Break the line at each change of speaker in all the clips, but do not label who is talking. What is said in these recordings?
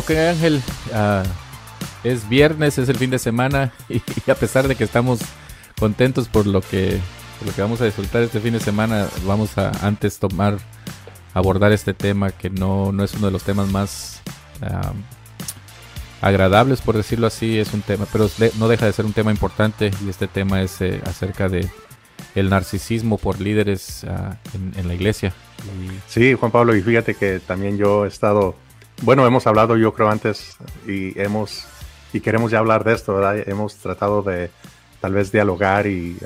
Ok Ángel, ah, es viernes, es el fin de semana y, a pesar de que estamos contentos por lo que, lo que vamos a disfrutar este fin de semana, vamos a antes tomar, abordar este tema que no, no es uno de los temas más agradables, por decirlo así, es un tema, pero no deja de ser un tema importante y este tema es eh, acerca de el narcisismo por líderes ah, en, la iglesia.
Sí, Juan Pablo, y fíjate que también yo he estado, bueno, hemos hablado yo creo antes y hemos, y queremos ya hablar de esto, ¿verdad? Hemos tratado de tal vez dialogar y,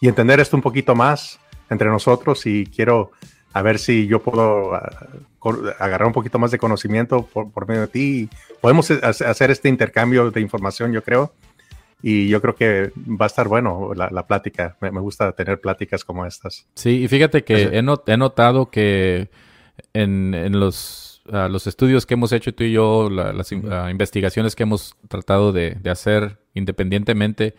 y entender esto un poquito más entre nosotros y quiero a ver si yo puedo ah, agarrar un poquito más de conocimiento por, por medio de ti. Podemos hacer este intercambio de información, yo creo y yo creo que va a estar bueno la, plática. Me, gusta tener pláticas como estas.
Sí, y fíjate que he, notado que en, los, ah, los, estudios que hemos hecho tú y yo, las ah, investigaciones que hemos tratado de, hacer independientemente,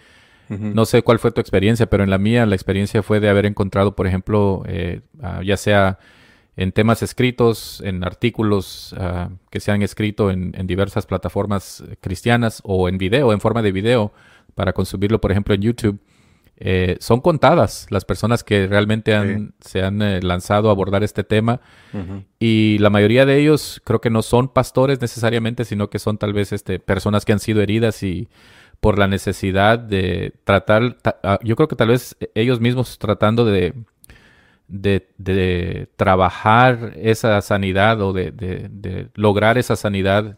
no sé cuál fue tu experiencia, pero en la mía la experiencia fue de haber encontrado, por ejemplo, eh, ya sea en temas escritos, en artículos que se han escrito en, en, diversas plataformas cristianas o en video, en forma de video, para consumirlo, por ejemplo, en YouTube, eh, son contadas las personas que realmente se han eh, lanzado a abordar este tema. Y la mayoría de ellos creo que no son pastores necesariamente, sino que son tal vez este, personas que han sido heridas y por la necesidad de tratar, ah, yo creo que tal vez ellos mismos tratando de, de, trabajar esa sanidad o de, lograr esa sanidad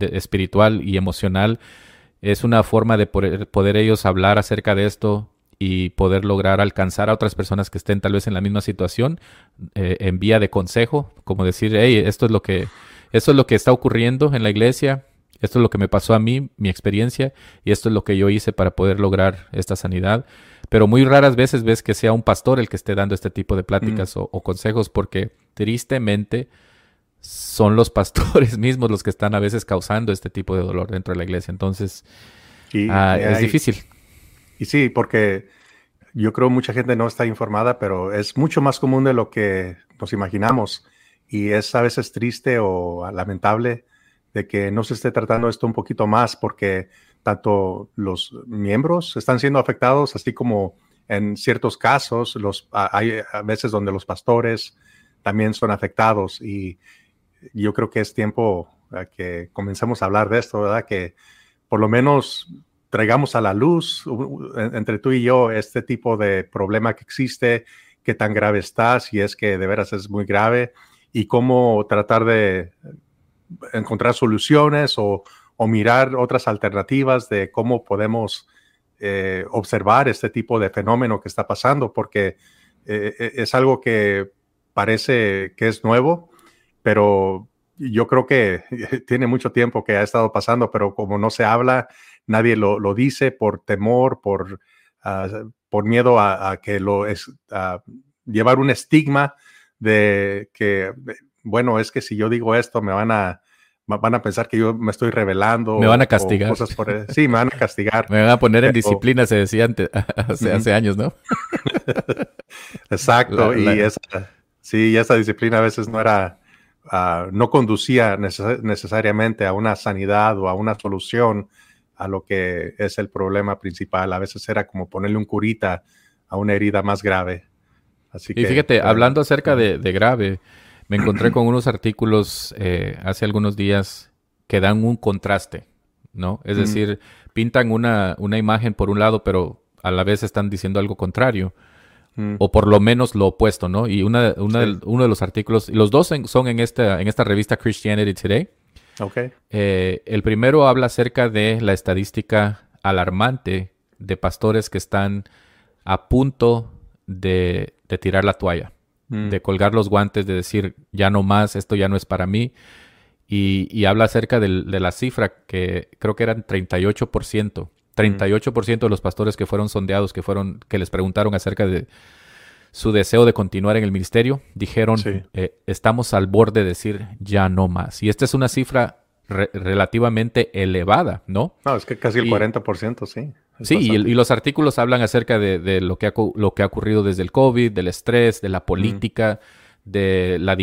espiritual y emocional es una forma de poder, ellos hablar acerca de esto y poder lograr alcanzar a otras personas que estén tal vez en la misma situación eh, en vía de consejo, como decir, hey, esto es lo que esto es lo que está ocurriendo en la iglesia, esto es lo que me pasó a mí, mi experiencia, y esto es lo que yo hice para poder lograr esta sanidad. Pero muy raras veces ves que sea un pastor el que esté dando este tipo de pláticas o, consejos, porque tristemente son los pastores mismos los que están a veces causando este tipo de dolor dentro de la iglesia. Entonces, ah, es difícil.
Y sí, porque yo creo mucha gente no está informada, pero es mucho más común de lo que nos imaginamos. Y es a veces triste o lamentable de que no se esté tratando esto un poquito más, porque tanto los miembros están siendo afectados, así como en ciertos casos, los, hay a veces donde los pastores también son afectados. Y yo creo que es tiempo que comencemos a hablar de esto, ¿verdad? Que por lo menos traigamos a la luz entre tú y yo este tipo de problema que existe, qué tan grave está, si es que de veras es muy grave y cómo tratar de encontrar soluciones o, mirar otras alternativas de cómo podemos eh, observar este tipo de fenómeno que está pasando, porque eh, e, es algo que parece que es nuevo, pero yo creo que tiene mucho tiempo que ha estado pasando, pero como no se habla, nadie lo, dice por temor, por, ah, por miedo a, que lo es, a llevar un estigma de que, bueno, es que si yo digo esto me van a, van a pensar que yo me estoy revelando.
Me van a castigar.
sí, me van a castigar.
me van a poner en disciplina, se decía antes, hace, años, ¿no?
Exacto, y esa, sí, esa disciplina a veces no era Ah, no conducía necesariamente a una sanidad o a una solución a lo que es el problema principal. A veces era como ponerle un curita a una herida más grave.
Así y fíjate, hablando acerca de, grave, me encontré con unos artículos eh, hace algunos días que dan un contraste, ¿no? Es decir, pintan una, una imagen por un lado, pero a la vez están diciendo algo contrario. Mm. o por lo menos lo opuesto, ¿no? Y una, uno de los artículos, los dos son en esta, en esta revista Christianity Today.
Okay.
Eh, el primero habla acerca de la estadística alarmante de pastores que están a punto de, tirar la toalla, mm. de colgar los guantes, de decir, ya no más, esto ya no es para mí. Y, habla acerca de, de, la cifra que creo que eran 38% 38% de los pastores que fueron sondeados, que fueron, que les preguntaron acerca de su deseo de continuar en el ministerio, dijeron, eh, estamos al borde de decir ya no más. Y esta es una cifra relativamente elevada, ¿no?
No, es que casi el 40%, sí.
Sí, y, los artículos hablan acerca de, lo, que ha, lo que ha ocurrido desde el COVID, del estrés, de la política, de la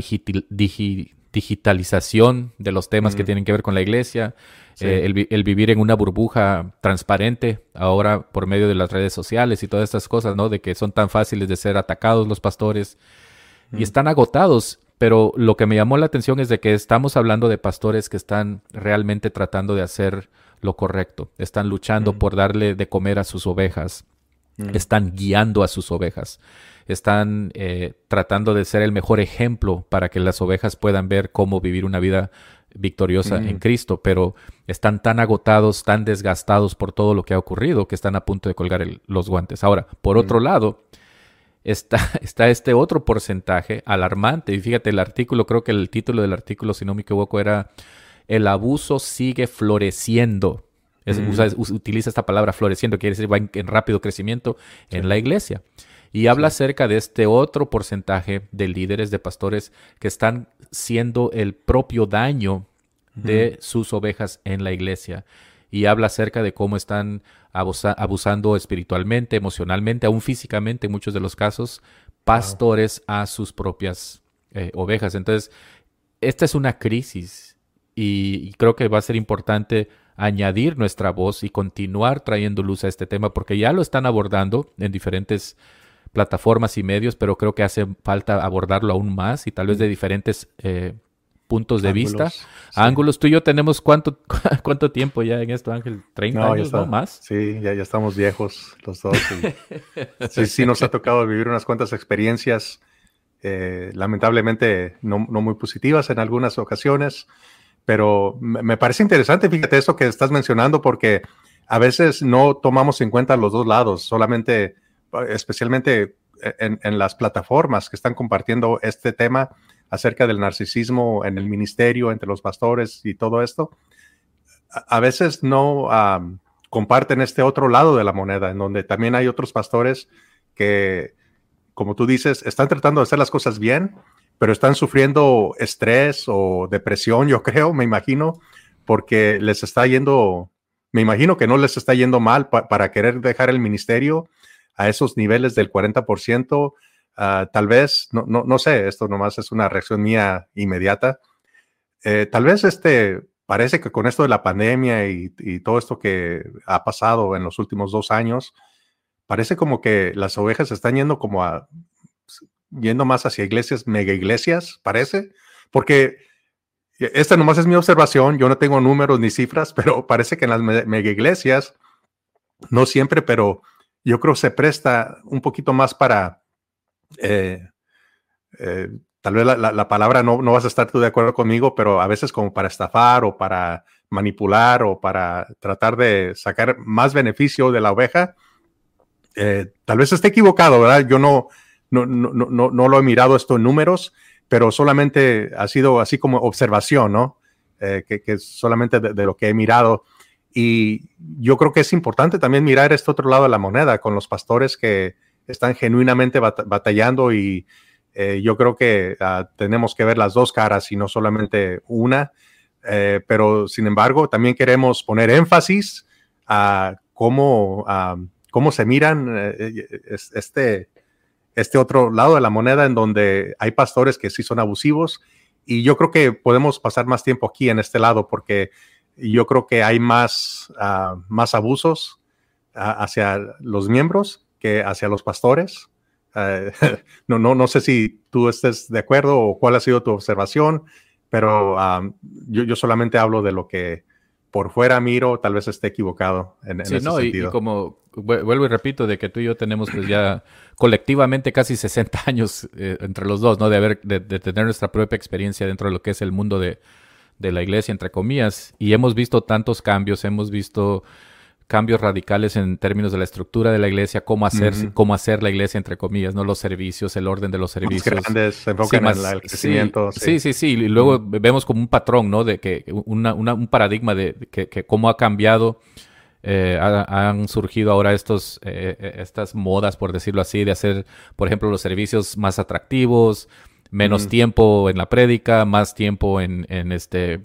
digitalización de los temas que tienen que ver con la iglesia, eh, el, vivir en una burbuja transparente ahora por medio de las redes sociales y todas estas cosas, ¿no? De que son tan fáciles de ser atacados los pastores y están agotados. Pero lo que me llamó la atención es de que estamos hablando de pastores que están realmente tratando de hacer lo correcto, están luchando por darle de comer a sus ovejas, están guiando a sus ovejas están eh, tratando de ser el mejor ejemplo para que las ovejas puedan ver cómo vivir una vida victoriosa en Cristo, pero están tan agotados, tan desgastados por todo lo que ha ocurrido que están a punto de colgar los guantes. Ahora, por otro lado, está, está este otro porcentaje alarmante. Y fíjate, el artículo, creo que el título del artículo, si no me equivoco, era El abuso sigue floreciendo. utiliza esta palabra floreciendo, quiere decir va en, rápido crecimiento en la iglesia. Y habla acerca de este otro porcentaje de líderes, de pastores que están siendo el propio daño de sus ovejas en la iglesia. Y habla acerca de cómo están abusando espiritualmente, emocionalmente, aún físicamente en muchos de los casos, pastores a sus propias eh, ovejas. Entonces, esta es una crisis y, creo que va a ser importante añadir nuestra voz y continuar trayendo luz a este tema porque ya lo están abordando en diferentes plataformas y medios, pero creo que hace falta abordarlo aún más y tal vez de diferentes eh, puntos de vista. Ángulos, tú y yo tenemos cuánto, cuánto tiempo ya en esto, Ángel, 30 años, ¿no? Más.
Sí, ya, ya estamos viejos los dos. sí, sí, nos ha tocado vivir unas cuantas experiencias, eh, lamentablemente no, muy positivas en algunas ocasiones, pero me parece interesante, fíjate eso que estás mencionando, porque a veces no tomamos en cuenta los dos lados, solamente especialmente en, las plataformas que están compartiendo este tema acerca del narcisismo en el ministerio, entre los pastores y todo esto, a, veces no comparten este otro lado de la moneda, en donde también hay otros pastores que, como tú dices, están tratando de hacer las cosas bien, pero están sufriendo estrés o depresión, yo creo, me imagino, porque les está yendo, me imagino que no les está yendo mal para querer dejar el ministerio a esos niveles del 40%, ah, tal vez, no, no, no, sé, esto nomás es una reacción mía inmediata, eh, tal vez este, parece que con esto de la pandemia y, todo esto que ha pasado en los últimos dos años, parece como que las ovejas están yendo como a, yendo más hacia iglesias, mega iglesias, parece, porque esta nomás es mi observación, yo no tengo números ni cifras, pero parece que en las mega iglesias, no siempre, pero yo creo se presta un poquito más para, eh, eh, tal vez la, palabra no, no, vas a estar tú de acuerdo conmigo, pero a veces como para estafar o para manipular o para tratar de sacar más beneficio de la oveja. Eh, tal vez esté equivocado, ¿verdad? Yo no, no, no, no, lo he mirado esto en números, pero solamente ha sido así como observación, ¿no? que, que, solamente de, lo que he mirado. Y yo creo que es importante también mirar este otro lado de la moneda con los pastores que están genuinamente batallando y eh, yo creo que ah, tenemos que ver las dos caras y no solamente una. Eh, pero sin embargo, también queremos poner énfasis a cómo, cómo se miran eh, este, este otro lado de la moneda en donde hay pastores que sí son abusivos. Y yo creo que podemos pasar más tiempo aquí en este lado porque yo creo que hay más, ah, más abusos ah, hacia los miembros que hacia los pastores. Ah, no, no, no sé si tú estés de acuerdo o cuál ha sido tu observación, pero yo, yo, solamente hablo de lo que por fuera miro, tal vez esté equivocado en, ese no, sentido.
Y, como vuelvo y repito, de que tú y yo tenemos pues ya colectivamente casi 60 años eh, entre los dos, ¿no? De, haber, de tener nuestra propia experiencia dentro de lo que es el mundo de, de la iglesia, entre comillas, y hemos visto tantos cambios, hemos visto cambios radicales en términos de la estructura de la iglesia, cómo hacer, cómo hacer la iglesia, entre comillas, no los servicios, el orden de los servicios.
Más grandes, se enfocan en el crecimiento.
Sí, sí, sí, y luego vemos como un patrón, ¿no? De que un paradigma de que, cómo ha cambiado. Eh, han surgido ahora estos, eh, eh, estas modas, por decirlo así, de hacer, por ejemplo, los servicios más atractivos, menos tiempo en la prédica, más tiempo en, en este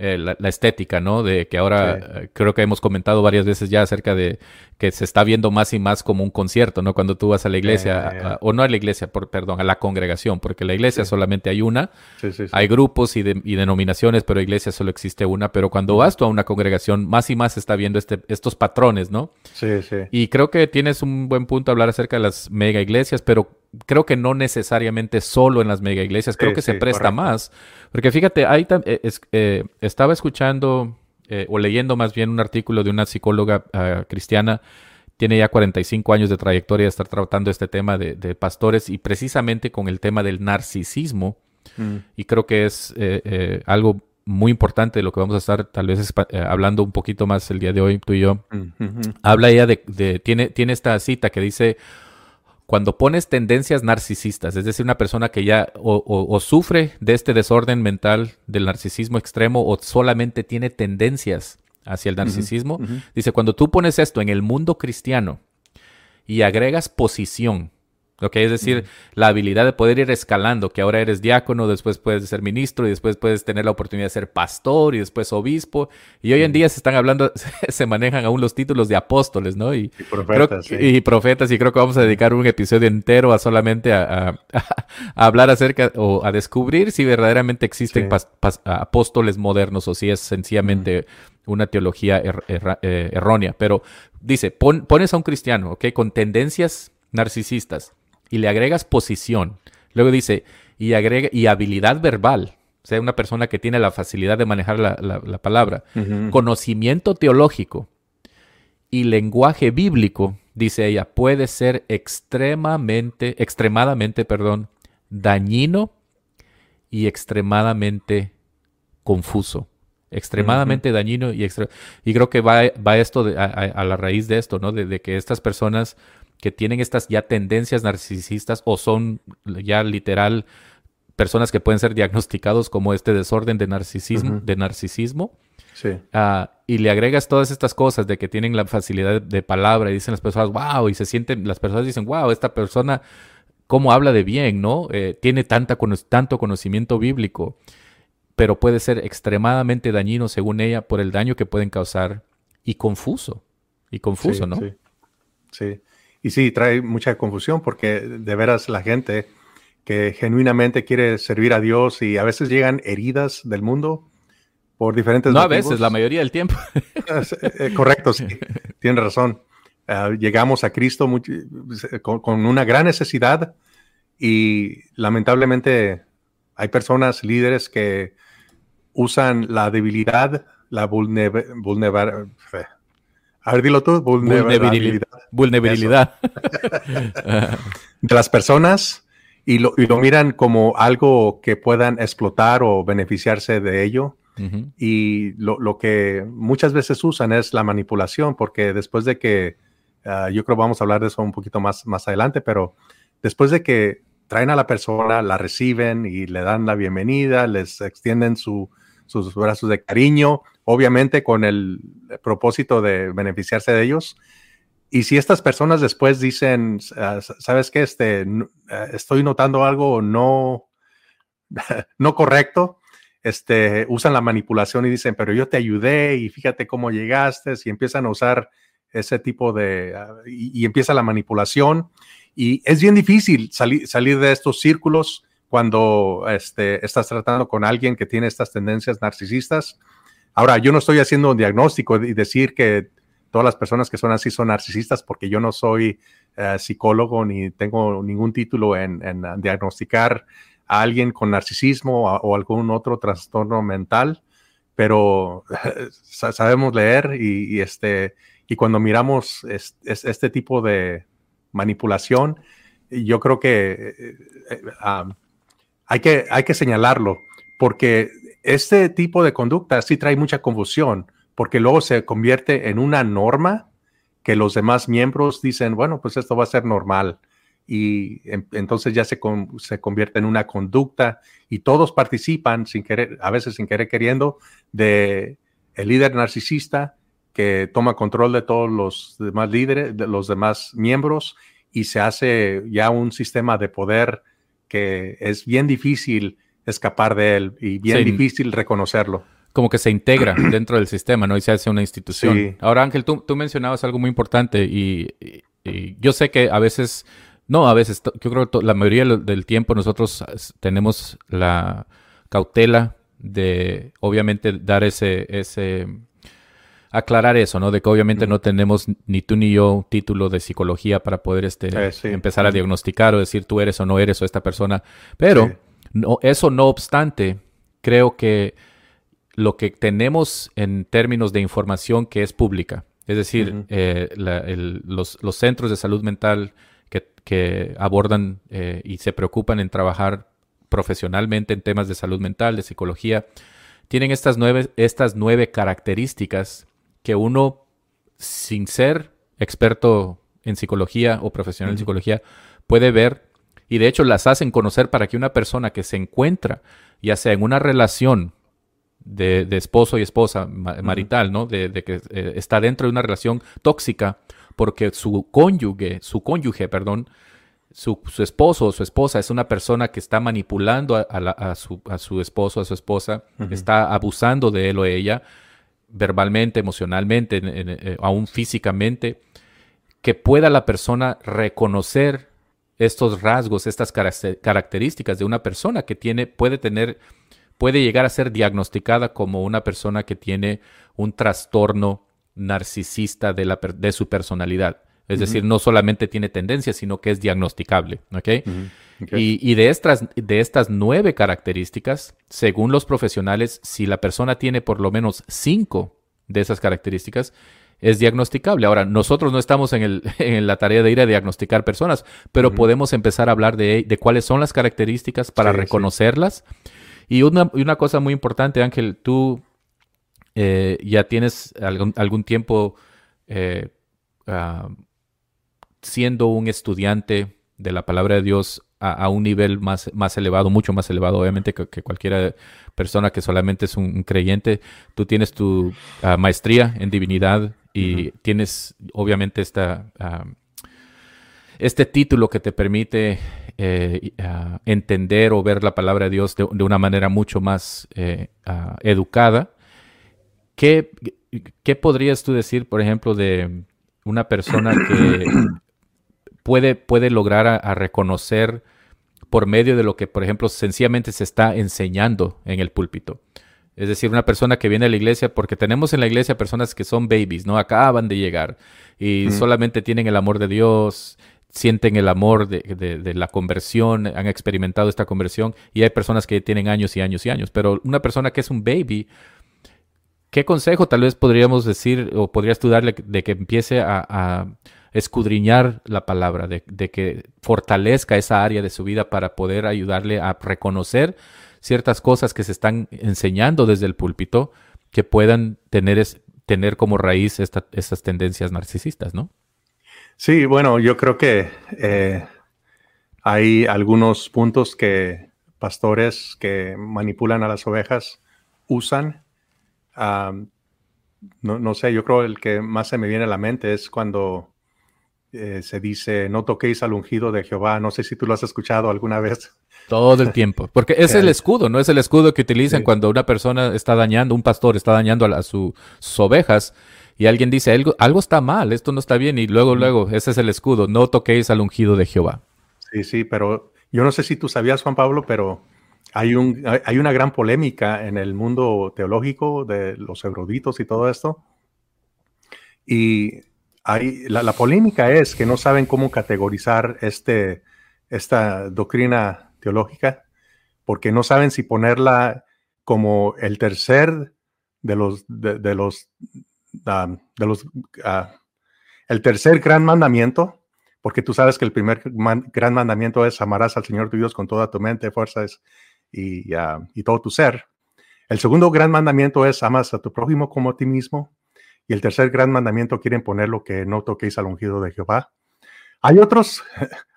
eh, la, estética, ¿no? De que ahora eh, creo que hemos comentado varias veces ya acerca de que se está viendo más y más como un concierto, ¿no? Cuando tú vas a la iglesia, o no a la iglesia, por, perdón, a la congregación, porque la iglesia solamente hay una, hay grupos y, denominaciones, pero iglesia solo existe una, pero cuando vas tú a una congregación, más y más se está viendo este, estos patrones, ¿no?
Sí, sí.
Y creo que tienes un buen punto a hablar acerca de las mega iglesias, pero creo que no necesariamente solo en las mega iglesias, creo que se presta más. Porque fíjate, ahí eh, eh, estaba escuchando eh, o leyendo más bien un artículo de una psicóloga ah, cristiana, tiene ya 45 años de trayectoria de estar tratando este tema de, pastores y precisamente con el tema del narcisismo. Mm. Y creo que es algo muy importante de lo que vamos a estar tal vez hablando un poquito más el día de hoy, tú y yo. Mm, Habla ella de, tiene, tiene esta cita que dice, cuando pones tendencias narcisistas, es decir, una persona que ya o, sufre de este desorden mental del narcisismo extremo o solamente tiene tendencias hacia el narcisismo, dice, cuando tú pones esto en el mundo cristiano y agregas posición, es decir, la habilidad de poder ir escalando, que ahora eres diácono, después puedes ser ministro y después puedes tener la oportunidad de ser pastor y después obispo. Y hoy en día se están hablando, se manejan aún los títulos de apóstoles, ¿no? Y, profetas. Y profetas, y creo que vamos a dedicar un episodio entero a solamente a, hablar acerca o a descubrir si verdaderamente existen apóstoles modernos o si es sencillamente una teología er, eh, errónea. Pero dice, pones a un cristiano, ¿ok? Con tendencias narcisistas y le agregas posición. Luego dice, y, agrega, y habilidad verbal. O sea, una persona que tiene la facilidad de manejar la, palabra. Conocimiento teológico y lenguaje bíblico, dice ella, puede ser extremadamente, extremadamente, perdón, dañino y extremadamente confuso. Extremadamente dañino y Y creo que va, va esto a, la raíz de esto, ¿no? de que estas personas que tienen estas ya tendencias narcisistas o son ya literal personas que pueden ser diagnosticados como este desorden de narcisismo, de narcisismo.
Sí.
Ah, y le agregas todas estas cosas de que tienen la facilidad de palabra y dicen las personas, wow, y se sienten, las personas dicen, wow, esta persona, cómo habla de bien, ¿no? Eh, tiene tanta, tanto conocimiento bíblico, pero puede ser extremadamente dañino, según ella, por el daño que pueden causar y confuso, y confuso, ¿no?
Sí. sí. Y sí, trae mucha confusión porque de veras la gente que genuinamente quiere servir a Dios y a veces llegan heridas del mundo por diferentes
No a veces, la mayoría del tiempo.
Ah, eh, correcto, sí, tienes razón. Ah, llegamos a Cristo con, una gran necesidad y lamentablemente hay personas, líderes que usan la debilidad, la vulnerabilidad, a ver, dilo tú.
Vulnerabilidad. Vulnerabilidad.
de las personas y lo, miran como algo que puedan explotar o beneficiarse de ello. Y lo, que muchas veces usan es la manipulación, porque después de que, ah, yo creo que vamos a hablar de eso un poquito más, más adelante, pero después de que traen a la persona, la reciben y le dan la bienvenida, les extienden sus brazos de cariño, obviamente con el propósito de beneficiarse de ellos. Y si estas personas después dicen, ah, ¿sabes qué? Este, ah, estoy notando algo no, no correcto, este, usan la manipulación y dicen, pero yo te ayudé y fíjate cómo llegaste, y empiezan a usar ese tipo de, ah, y, empieza la manipulación. Y es bien difícil salir, salir de estos círculos cuando este, estás tratando con alguien que tiene estas tendencias narcisistas Ahora, yo no estoy haciendo un diagnóstico y decir que todas las personas que son así son narcisistas porque yo no soy eh, psicólogo ni tengo ningún título en, diagnosticar a alguien con narcisismo o, algún otro trastorno mental, pero sabemos leer y, este, y cuando miramos este tipo de manipulación, yo creo que, eh, eh, hay, que hay que señalarlo porque este tipo de conducta sí trae mucha confusión porque luego se convierte en una norma que los demás miembros dicen, bueno, pues esto va a ser normal. Y entonces ya se, se convierte en una conducta y todos participan sin querer, a veces sin querer queriendo, de el líder narcisista que toma control de todos los demás líderes, de los demás miembros y se hace ya un sistema de poder que es bien difícil escapar de él y bien difícil reconocerlo.
como que se integra dentro del sistema, ¿no? Y se hace una institución. Ahora, Ángel, tú, tú, mencionabas algo muy importante y, yo sé que a veces, no, a veces, yo creo que la mayoría del tiempo nosotros tenemos la cautela de, obviamente, dar ese, ese, aclarar eso, ¿no? De que obviamente no tenemos ni tú ni yo título de psicología para poder este, eh, empezar a diagnosticar o decir tú eres o no eres o esta persona. Pero no, eso no obstante, creo que lo que tenemos en términos de información que es pública, es decir, eh, los, centros de salud mental que, abordan eh, y se preocupan en trabajar profesionalmente en temas de salud mental, de psicología, tienen estas nueve, estas nueve características que uno, sin ser experto en psicología o profesional en psicología, puede ver y de hecho las hacen conocer para que una persona que se encuentra, ya sea en una relación de, esposo y esposa marital, ¿no? De, que eh, está dentro de una relación tóxica porque su cónyuge, su cónyuge, perdón, su, esposo o su esposa es una persona que está manipulando a, su, a su, esposo, a su esposa, está abusando de él o ella, verbalmente, emocionalmente, eh, aún físicamente, que pueda la persona reconocer estos rasgos, estas características de una persona que tiene, puede tener, puede llegar a ser diagnosticada como una persona que tiene un trastorno narcisista de, la, de su personalidad. Es decir, no solamente tiene tendencia, sino que es diagnosticable. Y, de, estas, de estas nueve características, según los profesionales, si la persona tiene por lo menos cinco de esas características, es diagnosticable. Ahora, nosotros no estamos en, el, en, la tarea de ir a diagnosticar personas, pero podemos empezar a hablar de, de, cuáles son las características para reconocerlas. Y una, una, cosa muy importante, Ángel, tú eh, ya tienes algún, algún tiempo eh, ah, siendo un estudiante de la palabra de Dios a, un nivel más, más elevado, mucho más elevado, obviamente, que, que cualquier persona que solamente es un, creyente. Tú tienes tu ah, maestría en divinidad y tienes, obviamente, esta, ah, este título que te permite eh, ah, entender o ver la palabra de Dios de, una manera mucho más eh, educada. ¿Qué, ¿Qué podrías tú decir, por ejemplo, de una persona que puede, puede lograr a, reconocer por medio de lo que, por ejemplo, sencillamente se está enseñando en el púlpito. Es decir, una persona que viene a la iglesia, porque tenemos en la iglesia personas que son babies, ¿no? Acaban de llegar y solamente tienen el amor de Dios, sienten el amor de, de, la conversión, han experimentado esta conversión y hay personas que tienen años y años y años. Pero una persona que es un baby, ¿qué consejo tal vez podríamos decir o podrías tú darle de que empiece a escudriñar la palabra, de, que fortalezca esa área de su vida para poder ayudarle a reconocer ciertas cosas que se están enseñando desde el púlpito que puedan tener, tener como raíz estas tendencias narcisistas, ¿no?
Sí, bueno, yo creo que eh, hay algunos puntos que pastores que manipulan a las ovejas usan. no, no, sé, yo creo el que más se me viene a la mente es cuando eh, se dice, no toquéis al ungido de Jehová. No sé si tú lo has escuchado alguna vez.
Todo el tiempo. Porque es el escudo, ¿no? Es el escudo que utilizan cuando una persona está dañando, un pastor está dañando a, sus ovejas y alguien dice, algo, algo está mal, esto no está bien. Y luego, luego, ese es el escudo, no toquéis al ungido de Jehová.
Sí, sí, pero yo no sé si tú sabías, Juan Pablo, pero hay, un, hay una gran polémica en el mundo teológico de los eruditos y todo esto. Y la, polémica es que no saben cómo categorizar este, esta doctrina teológica, porque no saben si ponerla como el tercer de los, de, los, ah, ah, el tercer gran mandamiento, porque tú sabes que el primer gran mandamiento es amarás al Señor tu Dios con toda tu mente, fuerzas y, ah, y todo tu ser. El segundo gran mandamiento es amas a tu prójimo como a ti mismo. Y el tercer gran mandamiento quieren ponerlo que no toquéis al ungido de Jehová. Hay otros,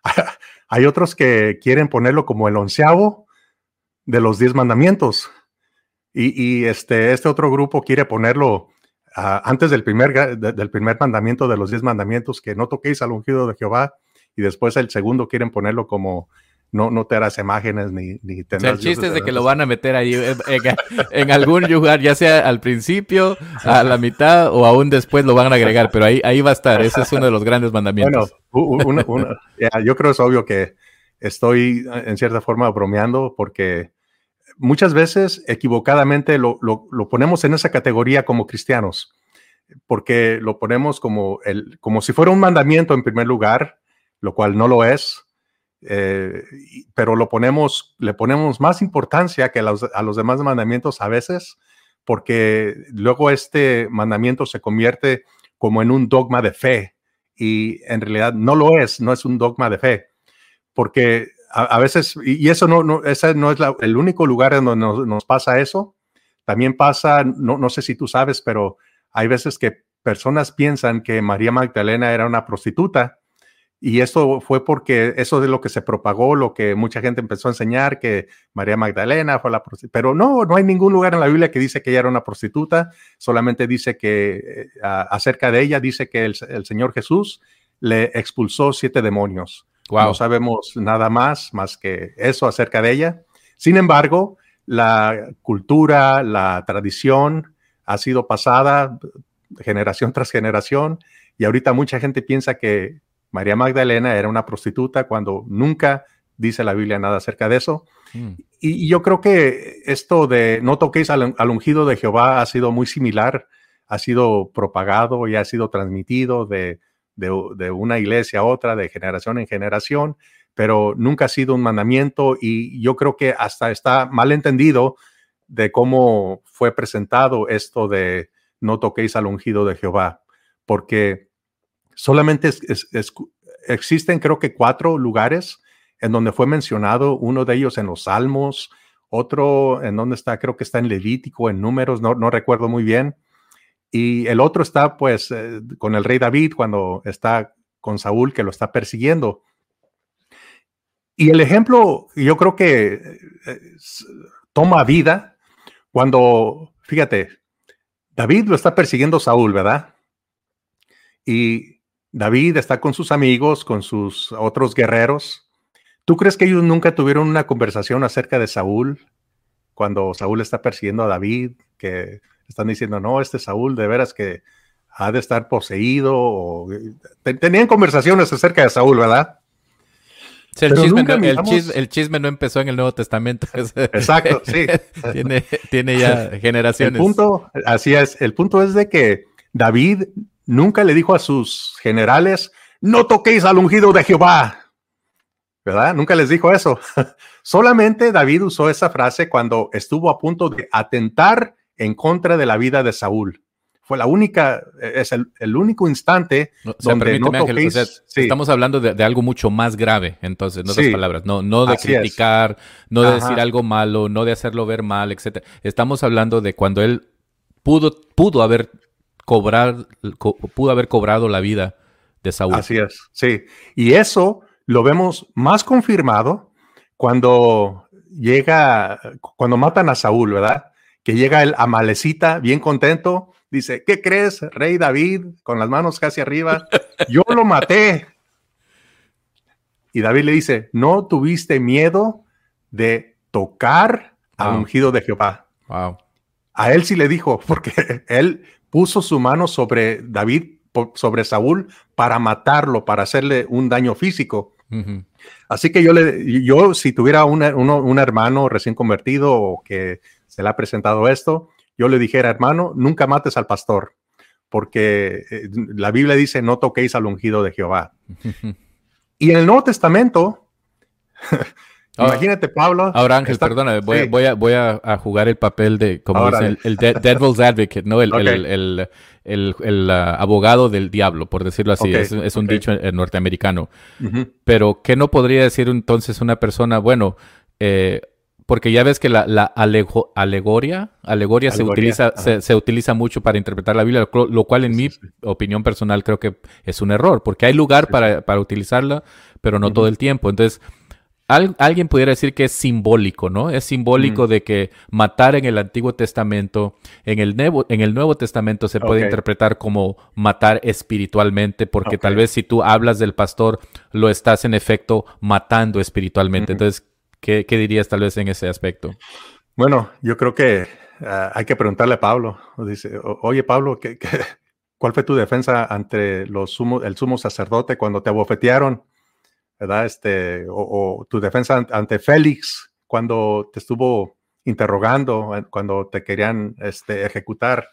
hay otros que quieren ponerlo como el onceavo de los diez mandamientos. Y, este, este otro grupo quiere ponerlo ah, antes del primer, del primer mandamiento de los diez mandamientos, que no toquéis al ungido de Jehová. Y después el segundo quieren ponerlo como no, no te harás imágenes ni, ni
tendrás. el chiste es de que lo van a meter ahí en, algún lugar, ya sea al principio, a la mitad o aún después lo van a agregar, pero ahí, ahí va a estar. Ese es uno de los grandes mandamientos.
Bueno, yo creo que es obvio que estoy en cierta forma bromeando porque muchas veces equivocadamente lo, lo, lo ponemos en esa categoría como cristianos, porque lo ponemos como, el, como si fuera un mandamiento en primer lugar, lo cual no lo es eh, pero lo ponemos, le ponemos más importancia que a los, demás mandamientos a veces, porque luego este mandamiento se convierte como en un dogma de fe y en realidad no lo es, no es un dogma de fe, porque a, veces, y eso no, no, ese no es el único lugar en donde nos, pasa eso, también pasa, no, no sé si tú sabes, pero hay veces que personas piensan que María Magdalena era una prostituta y esto fue porque eso de lo que se propagó, lo que mucha gente empezó a enseñar, que María Magdalena fue la prostituta. Pero no, no hay ningún lugar en la Biblia que dice que ella era una prostituta, solamente dice que eh, acerca de ella, dice que el, Señor Jesús le expulsó siete demonios. No sabemos nada más, más que eso acerca de ella. Sin embargo, la cultura, la tradición ha sido pasada generación tras generación y ahorita mucha gente piensa que María Magdalena era una prostituta cuando nunca dice la Biblia nada acerca de eso. Mm. Y, yo creo que esto de no toquéis al, ungido de Jehová ha sido muy similar, ha sido propagado y ha sido transmitido de, una iglesia a otra, de generación en generación, pero nunca ha sido un mandamiento y yo creo que hasta está mal entendido de cómo fue presentado esto de no toquéis al ungido de Jehová, porque Solamente existen creo que cuatro lugares en donde fue mencionado, uno de ellos en los Salmos, otro en donde está, creo que está en Levítico, en números, no, recuerdo muy bien. Y el otro está pues eh, con el rey David cuando está con Saúl que lo está persiguiendo. Y el ejemplo, yo creo que eh, toma vida cuando, fíjate, David lo está persiguiendo Saúl, ¿verdad? Y David está con sus amigos, con sus otros guerreros. ¿Tú crees que ellos nunca tuvieron una conversación acerca de Saúl? Cuando Saúl está persiguiendo a David, que están diciendo, no, este Saúl de veras que ha de estar poseído. Tenían conversaciones acerca de Saúl, ¿verdad?
el, chisme no, empezó en el Nuevo Testamento.
Exacto, sí.
tiene, tiene ya generaciones.
El punto, así es, el punto es de que David nunca le dijo a sus generales, no toquéis al ungido de Jehová. ¿Verdad? Nunca les dijo eso. Solamente David usó esa frase cuando estuvo a punto de atentar en contra de la vida de Saúl. Fue la única, es el, único instante donde no toquéis,
Estamos hablando de, algo mucho más grave, entonces, en otras palabras, no, no de criticar, no de decir algo malo, no de hacerlo ver mal, etc. Estamos hablando de cuando él pudo, pudo haber cobrar, pudo haber cobrado la vida de Saúl.
Así es, sí. Y eso lo vemos más confirmado cuando llega, cuando matan a Saúl, ¿verdad? Que llega el amalecita bien contento, dice, ¿qué crees, rey David? Con las manos casi arriba, yo lo maté. Y David le dice, no tuviste miedo de tocar al ungido de Jehová. Wow. A él sí le dijo, porque él puso su mano sobre David, sobre Saúl, para matarlo, para hacerle un daño físico. Así que yo, le, yo si tuviera un hermano recién convertido o que se le ha presentado esto, yo le dijera, hermano, nunca mates al pastor, porque eh, la Biblia dice, no toquéis al ungido de Jehová. y en el Nuevo Testamento, Imagínate, Pablo.
Ahora, Ángel, perdona, voy, a, voy a, jugar el papel de, como dicen, el, devil's advocate, ¿no? El, el, uh, abogado del diablo, por decirlo así. es, un dicho norteamericano. Pero, ¿qué no podría decir entonces una persona? Bueno, eh, porque ya ves que la, la alegoria, alegoria, se, utiliza, se, utiliza mucho para interpretar la Biblia, lo, cual en mi opinión personal creo que es un error, porque hay lugar para, para utilizarla, pero no todo el tiempo. Entonces, alguien pudiera decir que es simbólico, ¿no? Es simbólico de que matar en el Antiguo Testamento, en el Nuevo, en el Nuevo Testamento se puede interpretar como matar espiritualmente, porque tal vez si tú hablas del pastor, lo estás en efecto matando espiritualmente. Entonces, ¿qué, dirías tal vez en ese aspecto?
Bueno, yo creo que ah, hay que preguntarle a Pablo. Dice, oye Pablo, ¿qué, cuál fue tu defensa ante los sumo, el sumo sacerdote cuando te abofetearon? ¿Verdad? Este, o, tu defensa ante Félix cuando te estuvo interrogando, eh, cuando te querían este, ejecutar.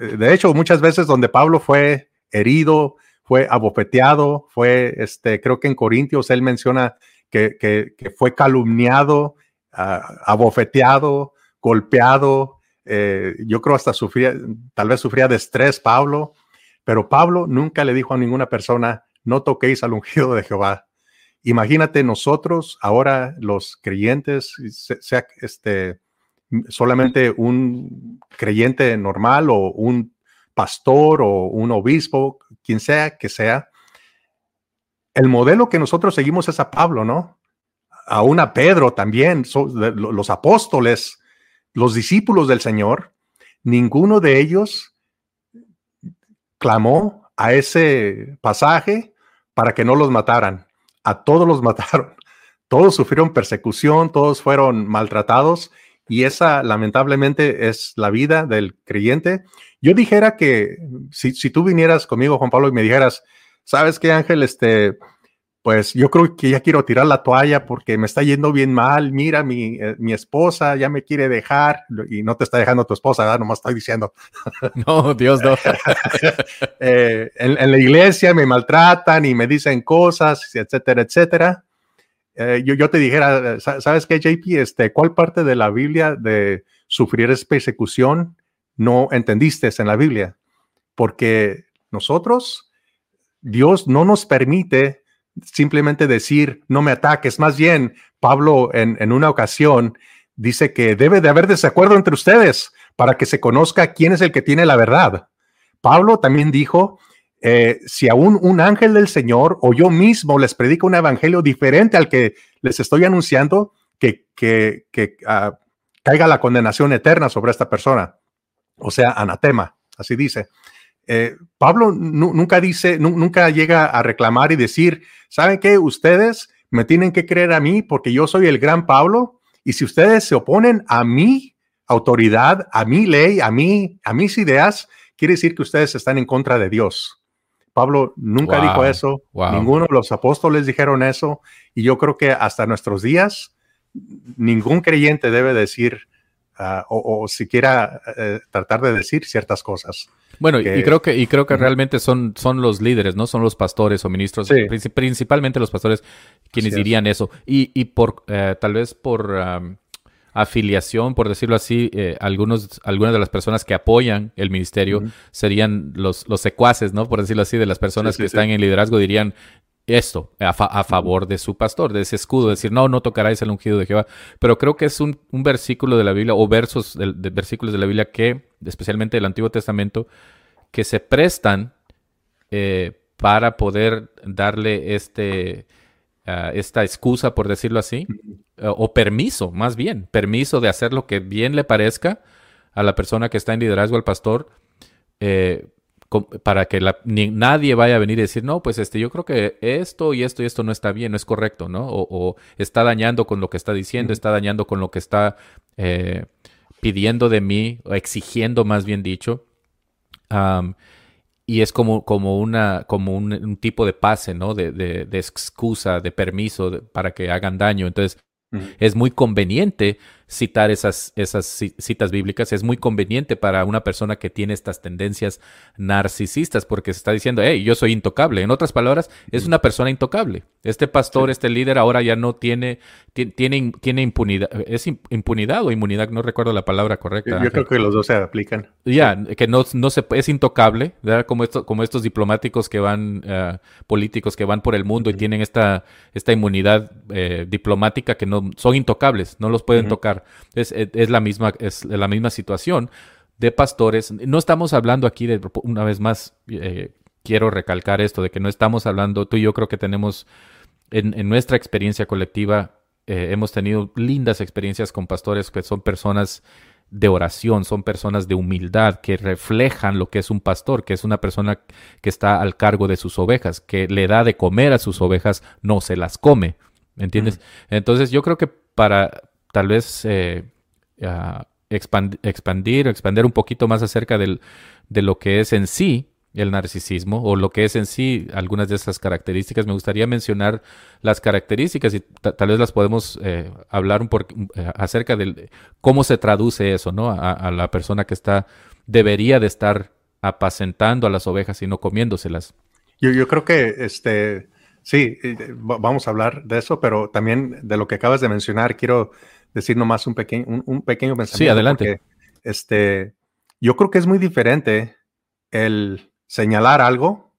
Eh, de hecho, muchas veces donde Pablo fue herido, fue abofeteado, fue, este, creo que en Corintios él menciona que, que, fue calumniado, ah, abofeteado, golpeado. Eh, yo creo hasta sufría, tal vez sufría de estrés Pablo, pero Pablo nunca le dijo a ninguna persona, no toquéis al ungido de Jehová. Imagínate nosotros ahora los creyentes, sea este solamente un creyente normal o un pastor o un obispo, quien sea que sea, el modelo que nosotros seguimos es a Pablo, ¿no? Aún a Pedro también, los apóstoles, los discípulos del Señor, ninguno de ellos clamó a ese pasaje para que no los mataran a todos los mataron. Todos sufrieron persecución, todos fueron maltratados y esa lamentablemente es la vida del creyente. Yo dijera que si, si tú vinieras conmigo, Juan Pablo, y me dijeras, ¿sabes qué, Ángel? Este, pues yo creo que ya quiero tirar la toalla porque me está yendo bien mal. Mira, mi, eh, mi esposa ya me quiere dejar y no te está dejando tu esposa, ¿verdad? Nomás estoy diciendo.
No, Dios no.
Eh, en, la iglesia me maltratan y me dicen cosas, etcétera, etcétera. Eh, yo, yo te dijera, ¿sabes qué, JP? Este, ¿Cuál parte de la Biblia de sufrir es persecución no entendiste en la Biblia? Porque nosotros, Dios no nos permite simplemente decir, no me ataques. Más bien, Pablo en, una ocasión dice que debe de haber desacuerdo entre ustedes para que se conozca quién es el que tiene la verdad. Pablo también dijo, eh, si aún un ángel del Señor o yo mismo les predico un evangelio diferente al que les estoy anunciando, que, que, ah, caiga la condenación eterna sobre esta persona. O sea, anatema, así dice. Eh, Pablo nunca dice, nunca llega a reclamar y decir, ¿saben qué? Ustedes me tienen que creer a mí porque yo soy el gran Pablo y si ustedes se oponen a mi autoridad, a mi ley, a mí, a mis ideas, quiere decir que ustedes están en contra de Dios. Pablo nunca dijo eso, ninguno de los apóstoles dijeron eso y yo creo que hasta nuestros días ningún creyente debe decir ah, o, siquiera eh, tratar de decir ciertas cosas.
Bueno, y creo que, y creo que realmente son, son los líderes, ¿no? Son los pastores o ministros, principalmente los pastores quienes dirían eso. Y, y por, eh, tal vez por afiliación, por decirlo así, eh, algunos, algunas de las personas que apoyan el ministerio serían los, los secuaces, ¿no? Por decirlo así, de las personas que están en liderazgo dirían, esto a, favor de su pastor, de ese escudo, decir, no, no tocaráis el ungido de Jehová. Pero creo que es un, versículo de la Biblia o versos de, versículos de la Biblia que, especialmente del Antiguo Testamento, que se prestan eh, para poder darle este, ah, esta excusa, por decirlo así, o permiso, más bien, permiso de hacer lo que bien le parezca a la persona que está en liderazgo, al pastor, eh, para que nadie vaya a venir y decir, no, pues este, yo creo que esto y esto y esto no está bien, no es correcto, ¿no? O, está dañando con lo que está diciendo, está dañando con lo que está eh, pidiendo de mí, o exigiendo más bien dicho. y es como, como, una, como un, tipo de pase, ¿no? De, de, excusa, de permiso para que hagan daño. Entonces, es muy conveniente citar esas, esas citas bíblicas. Es muy conveniente para una persona que tiene estas tendencias narcisistas porque se está diciendo, hey, yo soy intocable. En otras palabras, es una persona intocable. Este pastor, este líder ahora ya no tiene, tiene, tiene impunidad. ¿Es impunidad o inmunidad? No recuerdo la palabra correcta.
Yo creo que los dos se aplican.
Ya, que no, no se, es intocable, Como, esto, como estos diplomáticos que van, eh, políticos que van por el mundo y tienen esta, esta inmunidad eh, diplomática que no son intocables, no los pueden tocar. Es, la, misma, es la misma situación de pastores. No estamos hablando aquí de, una vez más, eh, quiero recalcar esto, de que no estamos hablando, tú y yo creo que tenemos en, nuestra experiencia colectiva eh, hemos tenido lindas experiencias con pastores que son personas de oración, son personas de humildad que reflejan lo que es un pastor, que es una persona que está al cargo de sus ovejas, que le da de comer a sus ovejas, no se las come. ¿Entiendes? Entonces yo creo que para tal vez eh, expandir expandir un poquito más acerca del, de lo que es en sí el narcisismo o lo que es en sí algunas de esas características. Me gustaría mencionar las características y tal vez las podemos eh, hablar eh, acerca de cómo se traduce eso, ¿no? A, la persona que está, debería de estar apacentando a las ovejas y no comiéndoselas.
Yo, yo creo que, este, sí, vamos a hablar de eso, pero también de lo que acabas de mencionar, quiero decir nomás un pequeño, un, pequeño pensamiento.
Sí, adelante.
este, yo creo que es muy diferente el señalar algo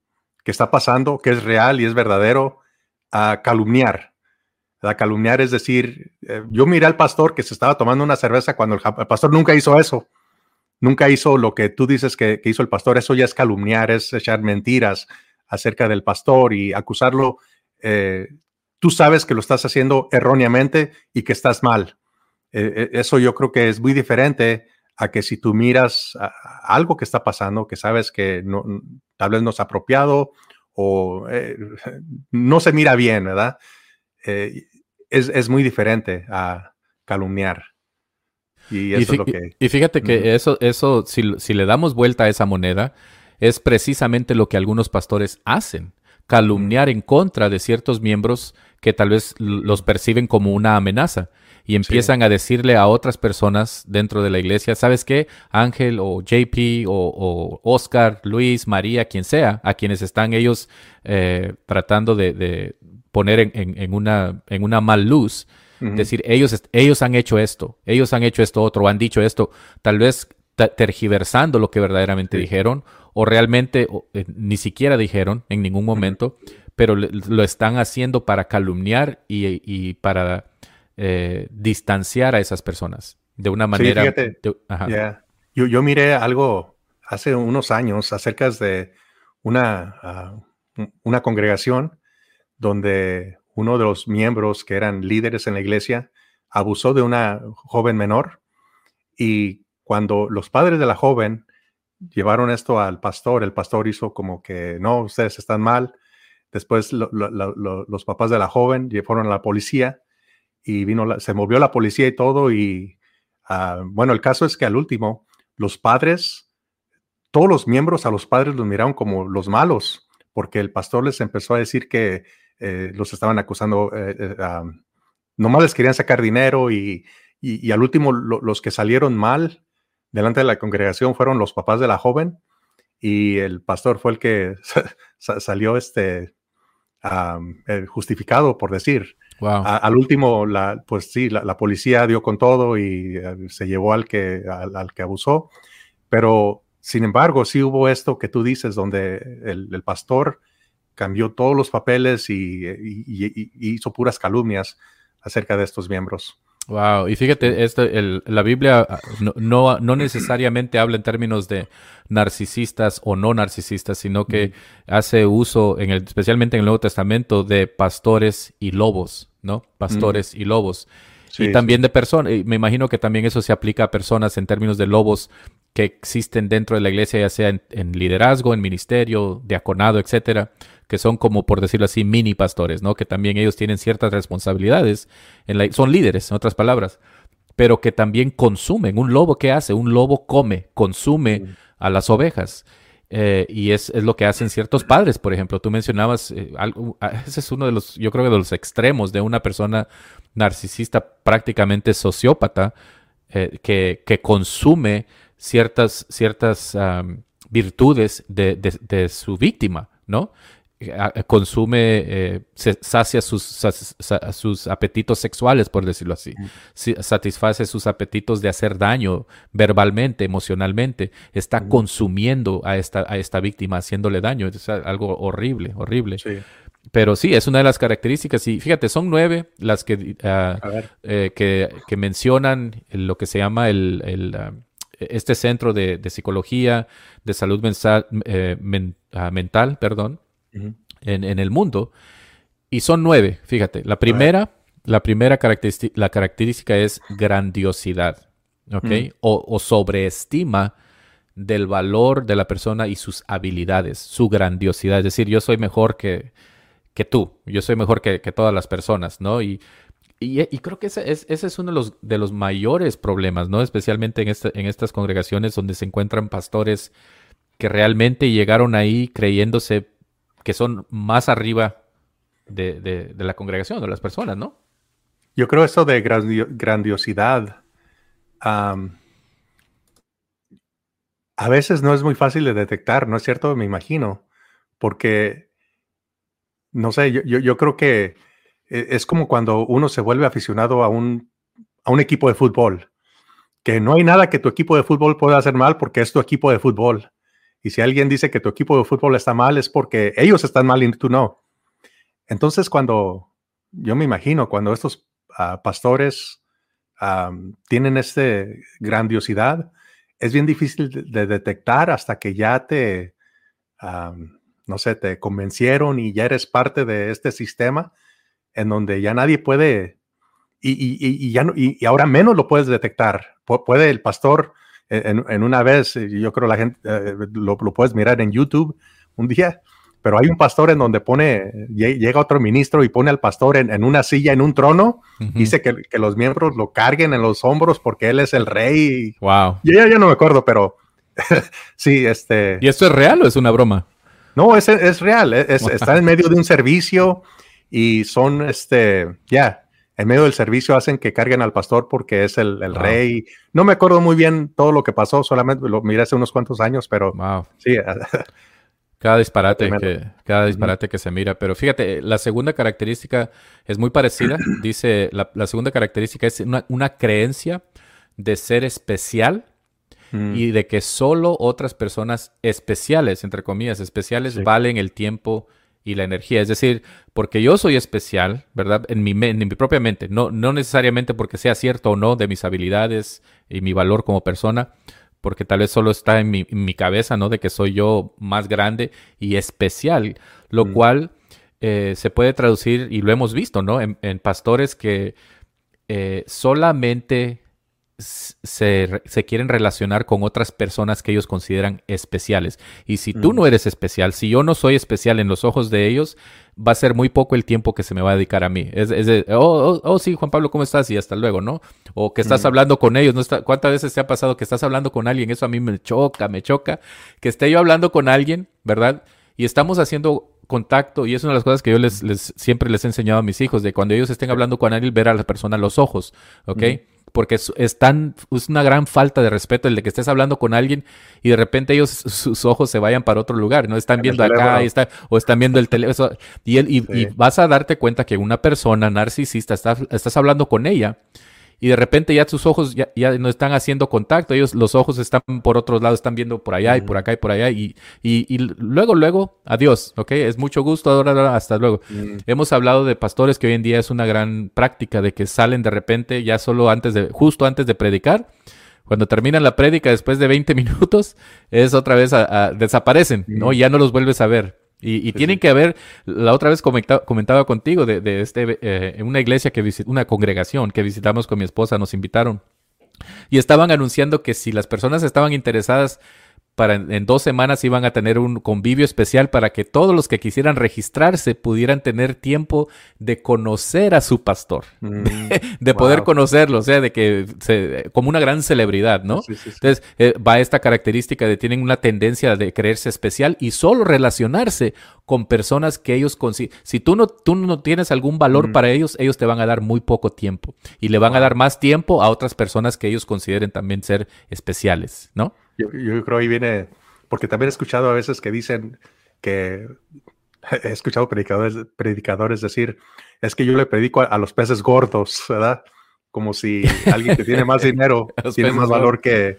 que está pasando, que es real y es verdadero, a calumniar. La calumniar es decir, eh, yo miré al pastor que se estaba tomando una cerveza cuando el, pastor nunca hizo eso. Nunca hizo lo que tú dices que, hizo el pastor. Eso ya es calumniar, es echar mentiras acerca del pastor y acusarlo. Eh, tú sabes que lo estás haciendo erróneamente y que estás mal. Eh, eso yo creo que es muy diferente a que si tú miras algo que está pasando, que sabes que no, tal vez no es apropiado o eh, no se mira bien, ¿verdad? Eh, es, muy diferente a calumniar.
Y, eso es lo que... y fíjate que eso, eso si, si le damos vuelta a esa moneda, es precisamente lo que algunos pastores hacen calumniar en contra de ciertos miembros que tal vez los perciben como una amenaza y empiezan a decirle a otras personas dentro de la iglesia, ¿sabes qué? Ángel o JP o, Oscar, Luis, María, quien sea, a quienes están ellos eh, tratando de, poner en, una, en una mal luz, decir, ellos, ellos han hecho esto, ellos han hecho esto otro, han dicho esto, tal vez tergiversando lo que verdaderamente dijeron o realmente eh, ni siquiera dijeron en ningún momento, pero lo están haciendo para calumniar y para eh, distanciar a esas personas de una manera.
yo, yo, miré algo hace unos años acerca de una, ah, una congregación donde uno de los miembros que eran líderes en la iglesia abusó de una joven menor y cuando los padres de la joven llevaron esto al pastor, el pastor hizo como que no, ustedes están mal. Después los papás de la joven fueron a la policía y vino, se movió la policía y todo. Y ah, bueno, el caso es que al último, los padres, todos los miembros a los padres los miraron como los malos, porque el pastor les empezó a decir que eh, los estaban acusando, eh, eh, nomás les querían sacar dinero y, y, al último los que salieron mal delante de la congregación fueron los papás de la joven y el pastor fue el que salió este, justificado, por decir al último, la, pues sí, la, policía dio con todo y eh, se llevó al que, al, que abusó, pero sin embargo, sí hubo esto que tú dices, donde el, pastor cambió todos los papeles y, hizo puras calumnias acerca de estos miembros.
Wow, y fíjate, esto, la Biblia ah, no, no, necesariamente habla en términos de narcisistas o no narcisistas, sino que hace uso, en el, especialmente en el Nuevo Testamento, de pastores y lobos, ¿no? Pastores y lobos. y también de personas, me imagino que también eso se aplica a personas en términos de lobos que existen dentro de la iglesia, ya sea en, liderazgo, en ministerio, diaconado, etcétera, que son como, por decirlo así, mini pastores, ¿no? Que también ellos tienen ciertas responsabilidades, en la, son líderes, en otras palabras, pero que también consumen. Un lobo, ¿qué hace? Un lobo come, consume a las ovejas. Eh, y es, es, lo que hacen ciertos padres, por ejemplo. Tú mencionabas, eh, algo, ah, ese es uno de los, yo creo que de los extremos de una persona narcisista prácticamente sociópata eh, que, que, consume ciertas, ciertas virtudes de, su víctima, ¿no? Consume, eh, sacia sus, sus, apetitos sexuales, por decirlo así. Satisface sus apetitos de hacer daño verbalmente, emocionalmente. Está consumiendo a esta, a esta víctima, haciéndole daño. Es algo horrible, horrible. Pero sí, es una de las características. Y fíjate, son nueve las que, eh, que, mencionan lo que se llama el, ah, este centro de, psicología, de salud mental, eh, ah, mental perdón, en, el mundo. Y son nueve, fíjate. La primera, la primera característica, la característica es grandiosidad, ¿ok? Mm. O, sobreestima del valor de la persona y sus habilidades, su grandiosidad. Es decir, yo soy mejor que, que tú, yo soy mejor que, todas las personas, ¿no? Y, y, creo que ese es, ese es uno de los, de los mayores problemas, ¿no? Especialmente en, este, en estas congregaciones donde se encuentran pastores que realmente llegaron ahí creyéndose que son más arriba de, la congregación, de las personas, ¿no?
Yo creo eso de grandiosidad a veces no es muy fácil de detectar, ¿no es cierto? Me imagino, porque, no sé, yo, yo, creo que e, es como cuando uno se vuelve aficionado a un, a un equipo de fútbol, que no hay nada que tu equipo de fútbol pueda hacer mal porque es tu equipo de fútbol. Y si alguien dice que tu equipo de fútbol está mal es porque ellos están mal y tú no. Entonces, cuando yo me imagino, cuando estos ah, pastores tienen esta grandiosidad, es bien difícil de, detectar hasta que ya te, no sé, te convencieron y ya eres parte de este sistema en donde ya nadie puede, y, ya y, ahora menos lo puedes detectar. puede el pastor en, una vez, yo creo la gente eh, lo, lo, puedes mirar en YouTube un día, pero hay un pastor en donde pone, llega otro ministro y pone al pastor en, una silla, en un trono, dice que, los miembros lo carguen en los hombros porque él es el rey.
Wow.
Yo ya, no me acuerdo, pero sí, este.
¿Y esto es real o es una broma?
No, es, es real, es, está en medio de un servicio y son, este, ya, en medio del servicio hacen que carguen al pastor porque es el, rey. No me acuerdo muy bien todo lo que pasó, solamente lo miré hace unos cuantos años, pero sí.
Cada disparate, que, cada disparate que se mira. Pero fíjate, la segunda característica es muy parecida. Dice, la, segunda característica es una, creencia de ser especial mm. y de que solo otras personas especiales, entre comillas, especiales, valen el tiempo y la energía. Es decir, porque yo soy especial, ¿verdad? En mi, en mi propia mente. No, no necesariamente porque sea cierto o no de mis habilidades y mi valor como persona, porque tal vez solo está en mi, cabeza, ¿no? De que soy yo más grande y especial, lo mm. cual eh, se puede traducir, y lo hemos visto, ¿no? En, pastores que eh, solamente se, quieren relacionar con otras personas que ellos consideran especiales. Y si tú mm. no eres especial, si yo no soy especial en los ojos de ellos, va a ser muy poco el tiempo que se me va a dedicar a mí. Es, de, oh, oh, oh, sí, Juan Pablo, ¿cómo estás? Y hasta luego, ¿no? O que estás mm. hablando con ellos. ¿no? Está, ¿Cuántas veces te ha pasado que estás hablando con alguien? Eso a mí me choca, me choca. Que esté yo hablando con alguien, ¿verdad? Y estamos haciendo contacto y es una de las cosas que yo les, siempre les he enseñado a mis hijos, de cuando ellos estén hablando con alguien, ver a la persona a los ojos, ¿ok? Porque es, tan, es una gran falta de respeto el de que estés hablando con alguien y de repente ellos, sus ojos se vayan para otro lugar, ¿no? Están viendo acá y está, o están viendo el teléfono. Y, y, y, vas a darte cuenta que una persona narcisista, está, estás hablando con ella y de repente ya tus ojos ya, no están haciendo contacto, ellos los ojos están por otros lados, están viendo por allá y por acá y por allá y, y, luego, luego, adiós, ¿ok? Es mucho gusto, ahora, hasta luego. Hemos hablado de pastores que hoy en día es una gran práctica de que salen de repente ya solo antes de, justo antes de predicar. Cuando terminan la prédica después de 20 minutos, es otra vez desaparecen, ¿no? Ya no los vuelves a ver. Y, tienen que haber, la otra vez comentaba contigo de, de este, eh, una iglesia que una congregación que visitamos con mi esposa, nos invitaron. Y estaban anunciando que si las personas estaban interesadas para en, dos semanas iban a tener un convivio especial para que todos los que quisieran registrarse pudieran tener tiempo de conocer a su pastor, mm, de, poder conocerlo, o sea, de que se, como una gran celebridad, ¿no? Entonces eh, va esta característica de tienen una tendencia de creerse especial y solo relacionarse con personas que ellos consideran. Si tú no, tú no tienes algún valor mm. para ellos, ellos te van a dar muy poco tiempo y le van a dar más tiempo a otras personas que ellos consideren también ser especiales, ¿no?
Yo, yo creo ahí viene, porque también he escuchado a veces que dicen que he escuchado predicadores, predicadores decir, es que yo le predico a, los peces gordos, ¿verdad? Como si alguien que tiene más dinero tiene más valor que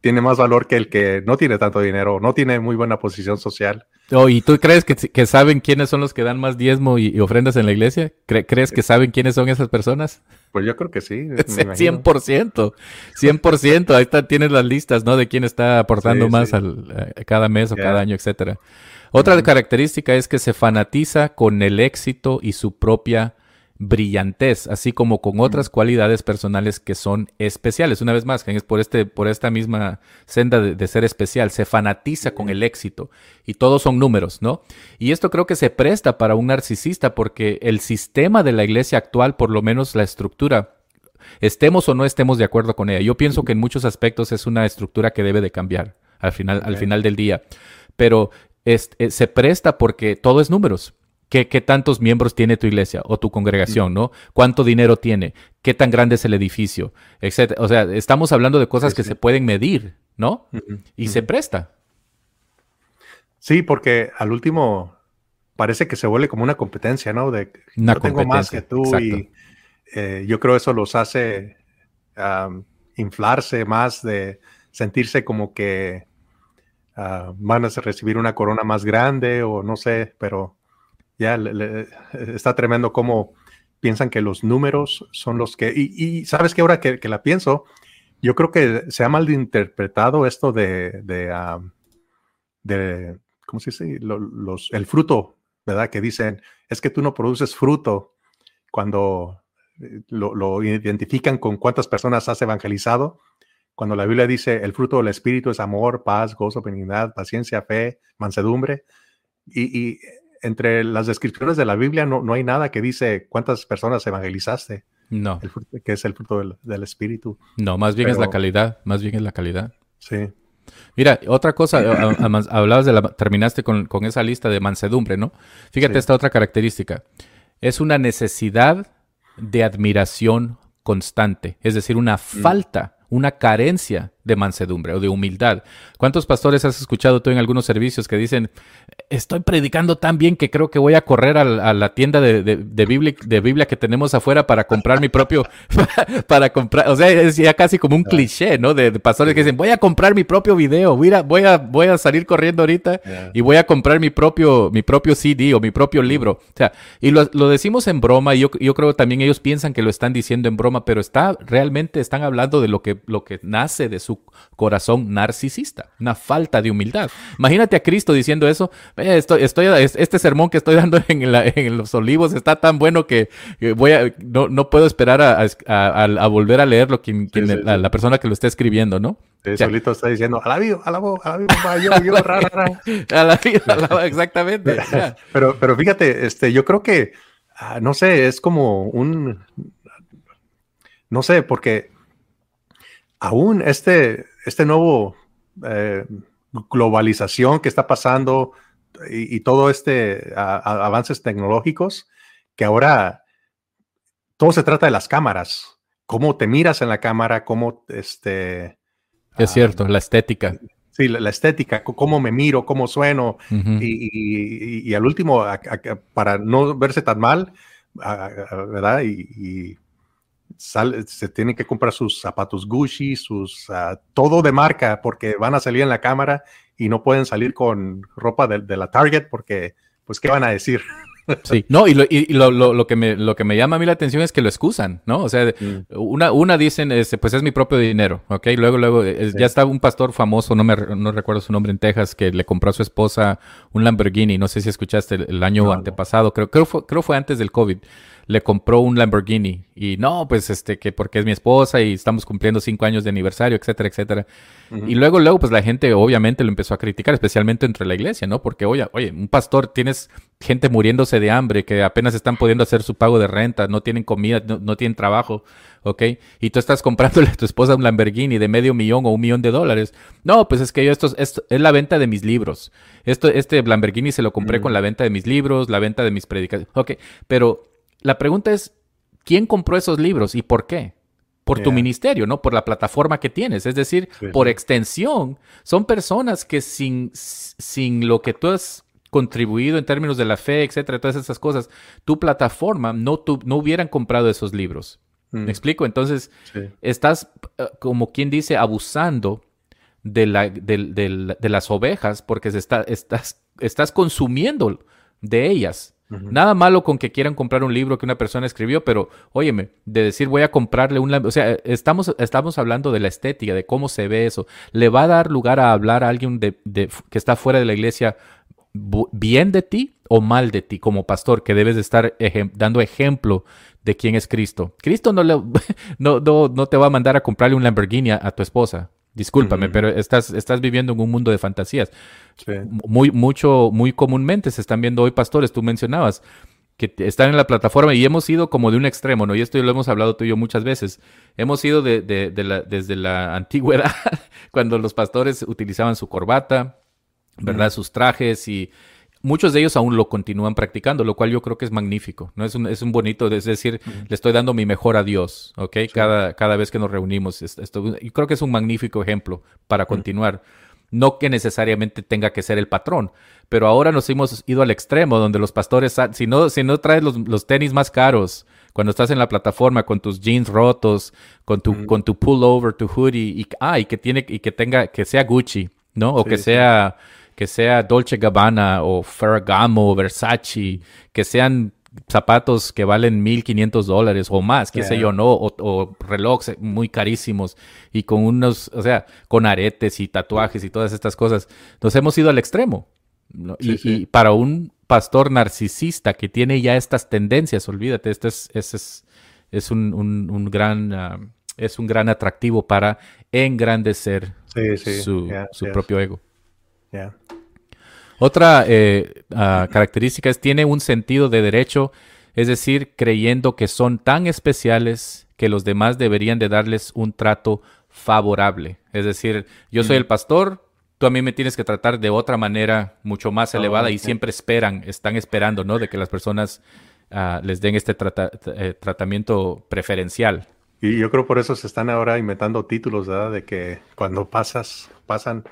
tiene más valor que el que no tiene tanto dinero, no tiene muy buena posición social.
Oh, ¿Y tú crees que, que, saben quiénes son los que dan más diezmo y, ofrendas en la iglesia? ¿Crees que saben quiénes son esas personas?
Pues yo creo que sí.
100%. 100%. Ahí está, tienes las listas, ¿no? De quién está aportando más Al, eh, cada mes o cada año, etcétera. Otra característica es que se fanatiza con el éxito y su propia brillantez, así como con otras cualidades personales que son especiales. Una vez más, es por, este, por esta misma senda de, ser especial, se fanatiza con el éxito y todos son números, ¿no? Y esto creo que se presta para un narcisista porque el sistema de la iglesia actual, por lo menos la estructura, estemos o no estemos de acuerdo con ella. Yo pienso que en muchos aspectos es una estructura que debe de cambiar al final, al final del día. Pero eh, se presta porque todo es números. ¿Qué, tantos miembros tiene tu iglesia o tu congregación, ¿no? ¿Cuánto dinero tiene? ¿Qué tan grande es el edificio? Etcétera. O sea, estamos hablando de cosas que se pueden medir, ¿no? Y se presta.
Sí, porque al último parece que se vuelve como una competencia, ¿no? De
yo tengo más
que tú y eh, yo creo eso los hace inflarse más de sentirse como que uh, van a recibir una corona más grande o no sé, pero ya está tremendo cómo piensan que los números son los que... Y, sabes que ahora que, la pienso, yo creo que se ha malinterpretado esto de, de, ¿cómo se dice? El fruto, ¿verdad? Que dicen, es que tú no produces fruto cuando eh, lo, identifican con cuántas personas has evangelizado. Cuando la Biblia dice, el fruto del Espíritu es amor, paz, gozo, benignidad, paciencia, fe, mansedumbre. Y, y entre las descripciones de la Biblia no, no hay nada que dice cuántas personas evangelizaste.
No.
que es el fruto del, Espíritu.
No, más bien es la calidad, más bien es la calidad.
Sí.
Mira, otra cosa, hablabas de la, terminaste con, esa lista de mansedumbre, ¿no? Fíjate esta otra característica. Es una necesidad de admiración constante, es decir, una mm. falta, una carencia de mansedumbre o de humildad. ¿Cuántos pastores has escuchado tú en algunos servicios que dicen, estoy predicando tan bien que creo que voy a correr a, la tienda de, de, Biblia, de Biblia que tenemos afuera para comprar mi propio, para, comprar, o sea, es ya casi como un cliché, ¿no? De, pastores que dicen, voy a comprar mi propio video, voy a, voy a, voy a salir corriendo ahorita y voy a comprar mi propio, mi propio CD o mi propio libro. O sea, y lo, lo decimos en broma y yo, yo creo también ellos piensan que lo están diciendo en broma, pero está, realmente están hablando de lo que, lo que nace de su corazón narcisista, una falta de humildad. Imagínate a Cristo diciendo eso, estoy, estoy, este sermón que estoy dando en, los olivos está tan bueno que voy a, no, puedo esperar a, volver a leerlo quien, La, persona que lo está escribiendo, ¿no?
solito está diciendo, a la vida, a la voz, a la vida, yo, yo, ra,
A la vida, exactamente.
pero, pero fíjate, este, yo creo que, ah, no sé, es como un, no sé, porque aún este, este nuevo eh, globalización que está pasando y, todo este avances tecnológicos, que ahora todo se trata de las cámaras, cómo te miras en la cámara, cómo este...
Es cierto, la estética.
Sí, la, estética, cómo me miro, cómo sueno, y, al último, para no verse tan mal, ¿verdad? y se tienen que comprar sus zapatos Gucci, sus ah, todo de marca, porque van a salir en la cámara y no pueden salir con ropa de, la Target, porque, pues, ¿qué van a decir?
Sí, no, y, lo, y lo, lo, que me, lo que me llama a mí la atención es que lo excusan, ¿no? O sea, mm. una, una dicen, este, pues es mi propio dinero, ¿ok? Luego, luego, ya está un pastor famoso, no me no recuerdo su nombre en Texas, que le compró a su esposa un Lamborghini, no sé si escuchaste el, año antepasado, creo, creo, fue, creo fue antes del COVID le compró un Lamborghini y no, pues este, que porque es mi esposa y estamos cumpliendo cinco años de aniversario, etcétera, etcétera. Y luego, luego, pues la gente obviamente lo empezó a criticar, especialmente entre la iglesia, ¿no? Porque, oye, oye, un pastor, tienes gente muriéndose de hambre, que apenas están pudiendo hacer su pago de renta, no tienen comida, no, tienen trabajo, ¿ok? Y tú estás comprándole a tu esposa un Lamborghini de medio millón o un millón de dólares. No, pues es que yo esto, es la venta de mis libros. Esto, este Lamborghini se lo compré con la venta de mis libros, la venta de mis predicaciones. Ok, pero la pregunta es, ¿quién compró esos libros y por qué? Por tu ministerio, ¿no? Por la plataforma que tienes. Es decir, por extensión, son personas que sin, sin lo que tú has contribuido en términos de la fe, etcétera, todas esas cosas, tu plataforma no, no hubieran comprado esos libros. ¿Me mm. explico? Entonces, estás, eh, como quien dice, abusando de, la, de, las ovejas porque se está, estás, estás consumiendo de ellas Nada malo con que quieran comprar un libro que una persona escribió, pero óyeme, de decir voy a comprarle un... O sea, estamos, estamos hablando de la estética, de cómo se ve eso. ¿Le va a dar lugar a hablar a alguien de, que está fuera de la iglesia bien de ti o mal de ti como pastor, que debes de estar dando ejemplo de quién es Cristo? Cristo no, le, no, no, te va a mandar a comprarle un Lamborghini a tu esposa. Discúlpame, pero estás, estás viviendo en un mundo de fantasías. Muy, mucho, muy comúnmente se están viendo hoy pastores, tú mencionabas, que están en la plataforma y hemos ido como de un extremo, ¿no? Y esto lo hemos hablado tú y yo muchas veces. Hemos ido de, de, la, desde la antigüedad, cuando los pastores utilizaban su corbata, ¿verdad? Sus trajes y muchos de ellos aún lo continúan practicando, lo cual yo creo que es magnífico, ¿no? Es un, es un bonito, es decir, le estoy dando mi mejor adiós, ¿ok? Cada, cada vez que nos reunimos. Esto, y creo que es un magnífico ejemplo para continuar. No que necesariamente tenga que ser el patrón, pero ahora nos hemos ido al extremo donde los pastores, si no, si no traes los, los tenis más caros, cuando estás en la plataforma con tus jeans rotos, con tu, con tu pullover, tu hoodie, y, ah, y que tiene, y que tenga, que sea Gucci, ¿no? O que sea que sea Dolce Gabbana o Ferragamo, Versace, que sean zapatos que valen 1500 dólares o más, qué sé yo, ¿no? O, relojes muy carísimos y con unos, o sea, con aretes y tatuajes y todas estas cosas. Nos hemos ido al extremo. y, para un pastor narcisista que tiene ya estas tendencias, olvídate, este es, es, es un, un, gran, ah, es un gran atractivo para engrandecer su, su propio ego. Otra eh, ah, característica es tiene un sentido de derecho, es decir, creyendo que son tan especiales que los demás deberían de darles un trato favorable. Es decir, yo soy el pastor, tú a mí me tienes que tratar de otra manera mucho más elevada y siempre esperan, están esperando, ¿no? De que las personas ah, les den este eh, tratamiento preferencial.
Y yo creo por eso se están ahora inventando títulos, ¿verdad? De que cuando pasas, pasan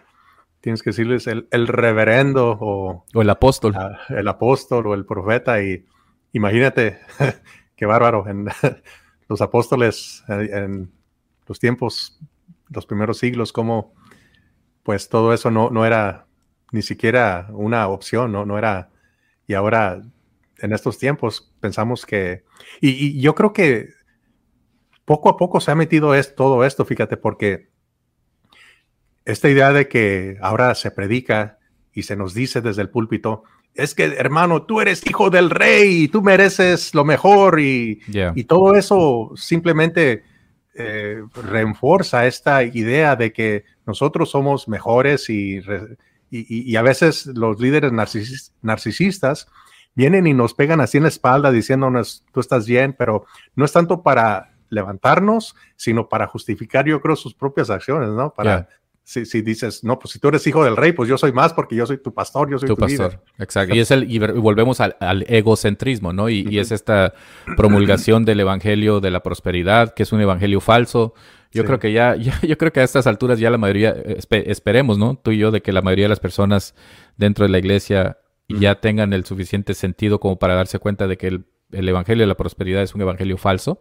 tienes que decirles el, reverendo o,
el apóstol.
el apóstol o el profeta. Y imagínate, qué bárbaro, en los apóstoles en los tiempos, los primeros siglos, como pues todo eso no, no era ni siquiera una opción, no, no era, y ahora en estos tiempos pensamos que, y, yo creo que poco a poco se ha metido es, todo esto, fíjate, porque esta idea de que ahora se predica y se nos dice desde el púlpito, es que hermano, tú eres hijo del rey y tú mereces lo mejor y, y todo eso simplemente eh, refuerza esta idea de que nosotros somos mejores y, y, a veces los líderes narcisistas vienen y nos pegan así en la espalda diciéndonos, tú estás bien, pero no es tanto para levantarnos, sino para justificar, yo creo, sus propias acciones, ¿no? Para si, dices, no, pues si tú eres hijo del rey, pues yo soy más porque yo soy tu pastor, yo soy tu, pastor.
Exacto. Y, es el, y volvemos al, egocentrismo, ¿no? Y, es esta promulgación del evangelio de la prosperidad, que es un evangelio falso. Yo creo que ya, yo creo que a estas alturas ya la mayoría, esperemos, ¿no? Tú y yo, de que la mayoría de las personas dentro de la iglesia ya tengan el suficiente sentido como para darse cuenta de que el, el evangelio de la prosperidad es un evangelio falso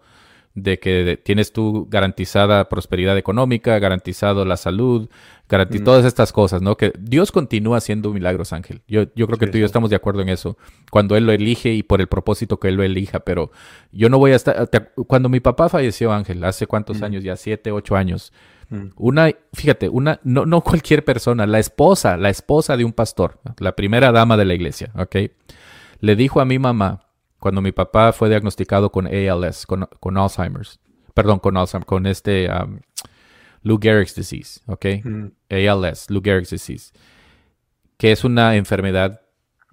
de que tienes tú garantizada prosperidad económica, garantizado la salud, mm. todas estas cosas, ¿no? Que Dios continúa haciendo milagros, Ángel. Yo, yo creo que tú y yo estamos de acuerdo en eso. Cuando Él lo elige y por el propósito que Él lo elija, pero yo no voy a estar... cuando mi papá falleció, Ángel, hace cuántos mm. años, ya siete, ocho años, mm. una, fíjate, una, no, no cualquier persona, la esposa, la esposa de un pastor, la primera dama de la iglesia, ¿ok? Le dijo a mi mamá, cuando mi papá fue diagnosticado con ALS, con, Alzheimer's, perdón, con Alzheimer's, con este um, Lou Gehrig's disease, ¿ok? Mm. ALS, Lou Gehrig's disease, que es una enfermedad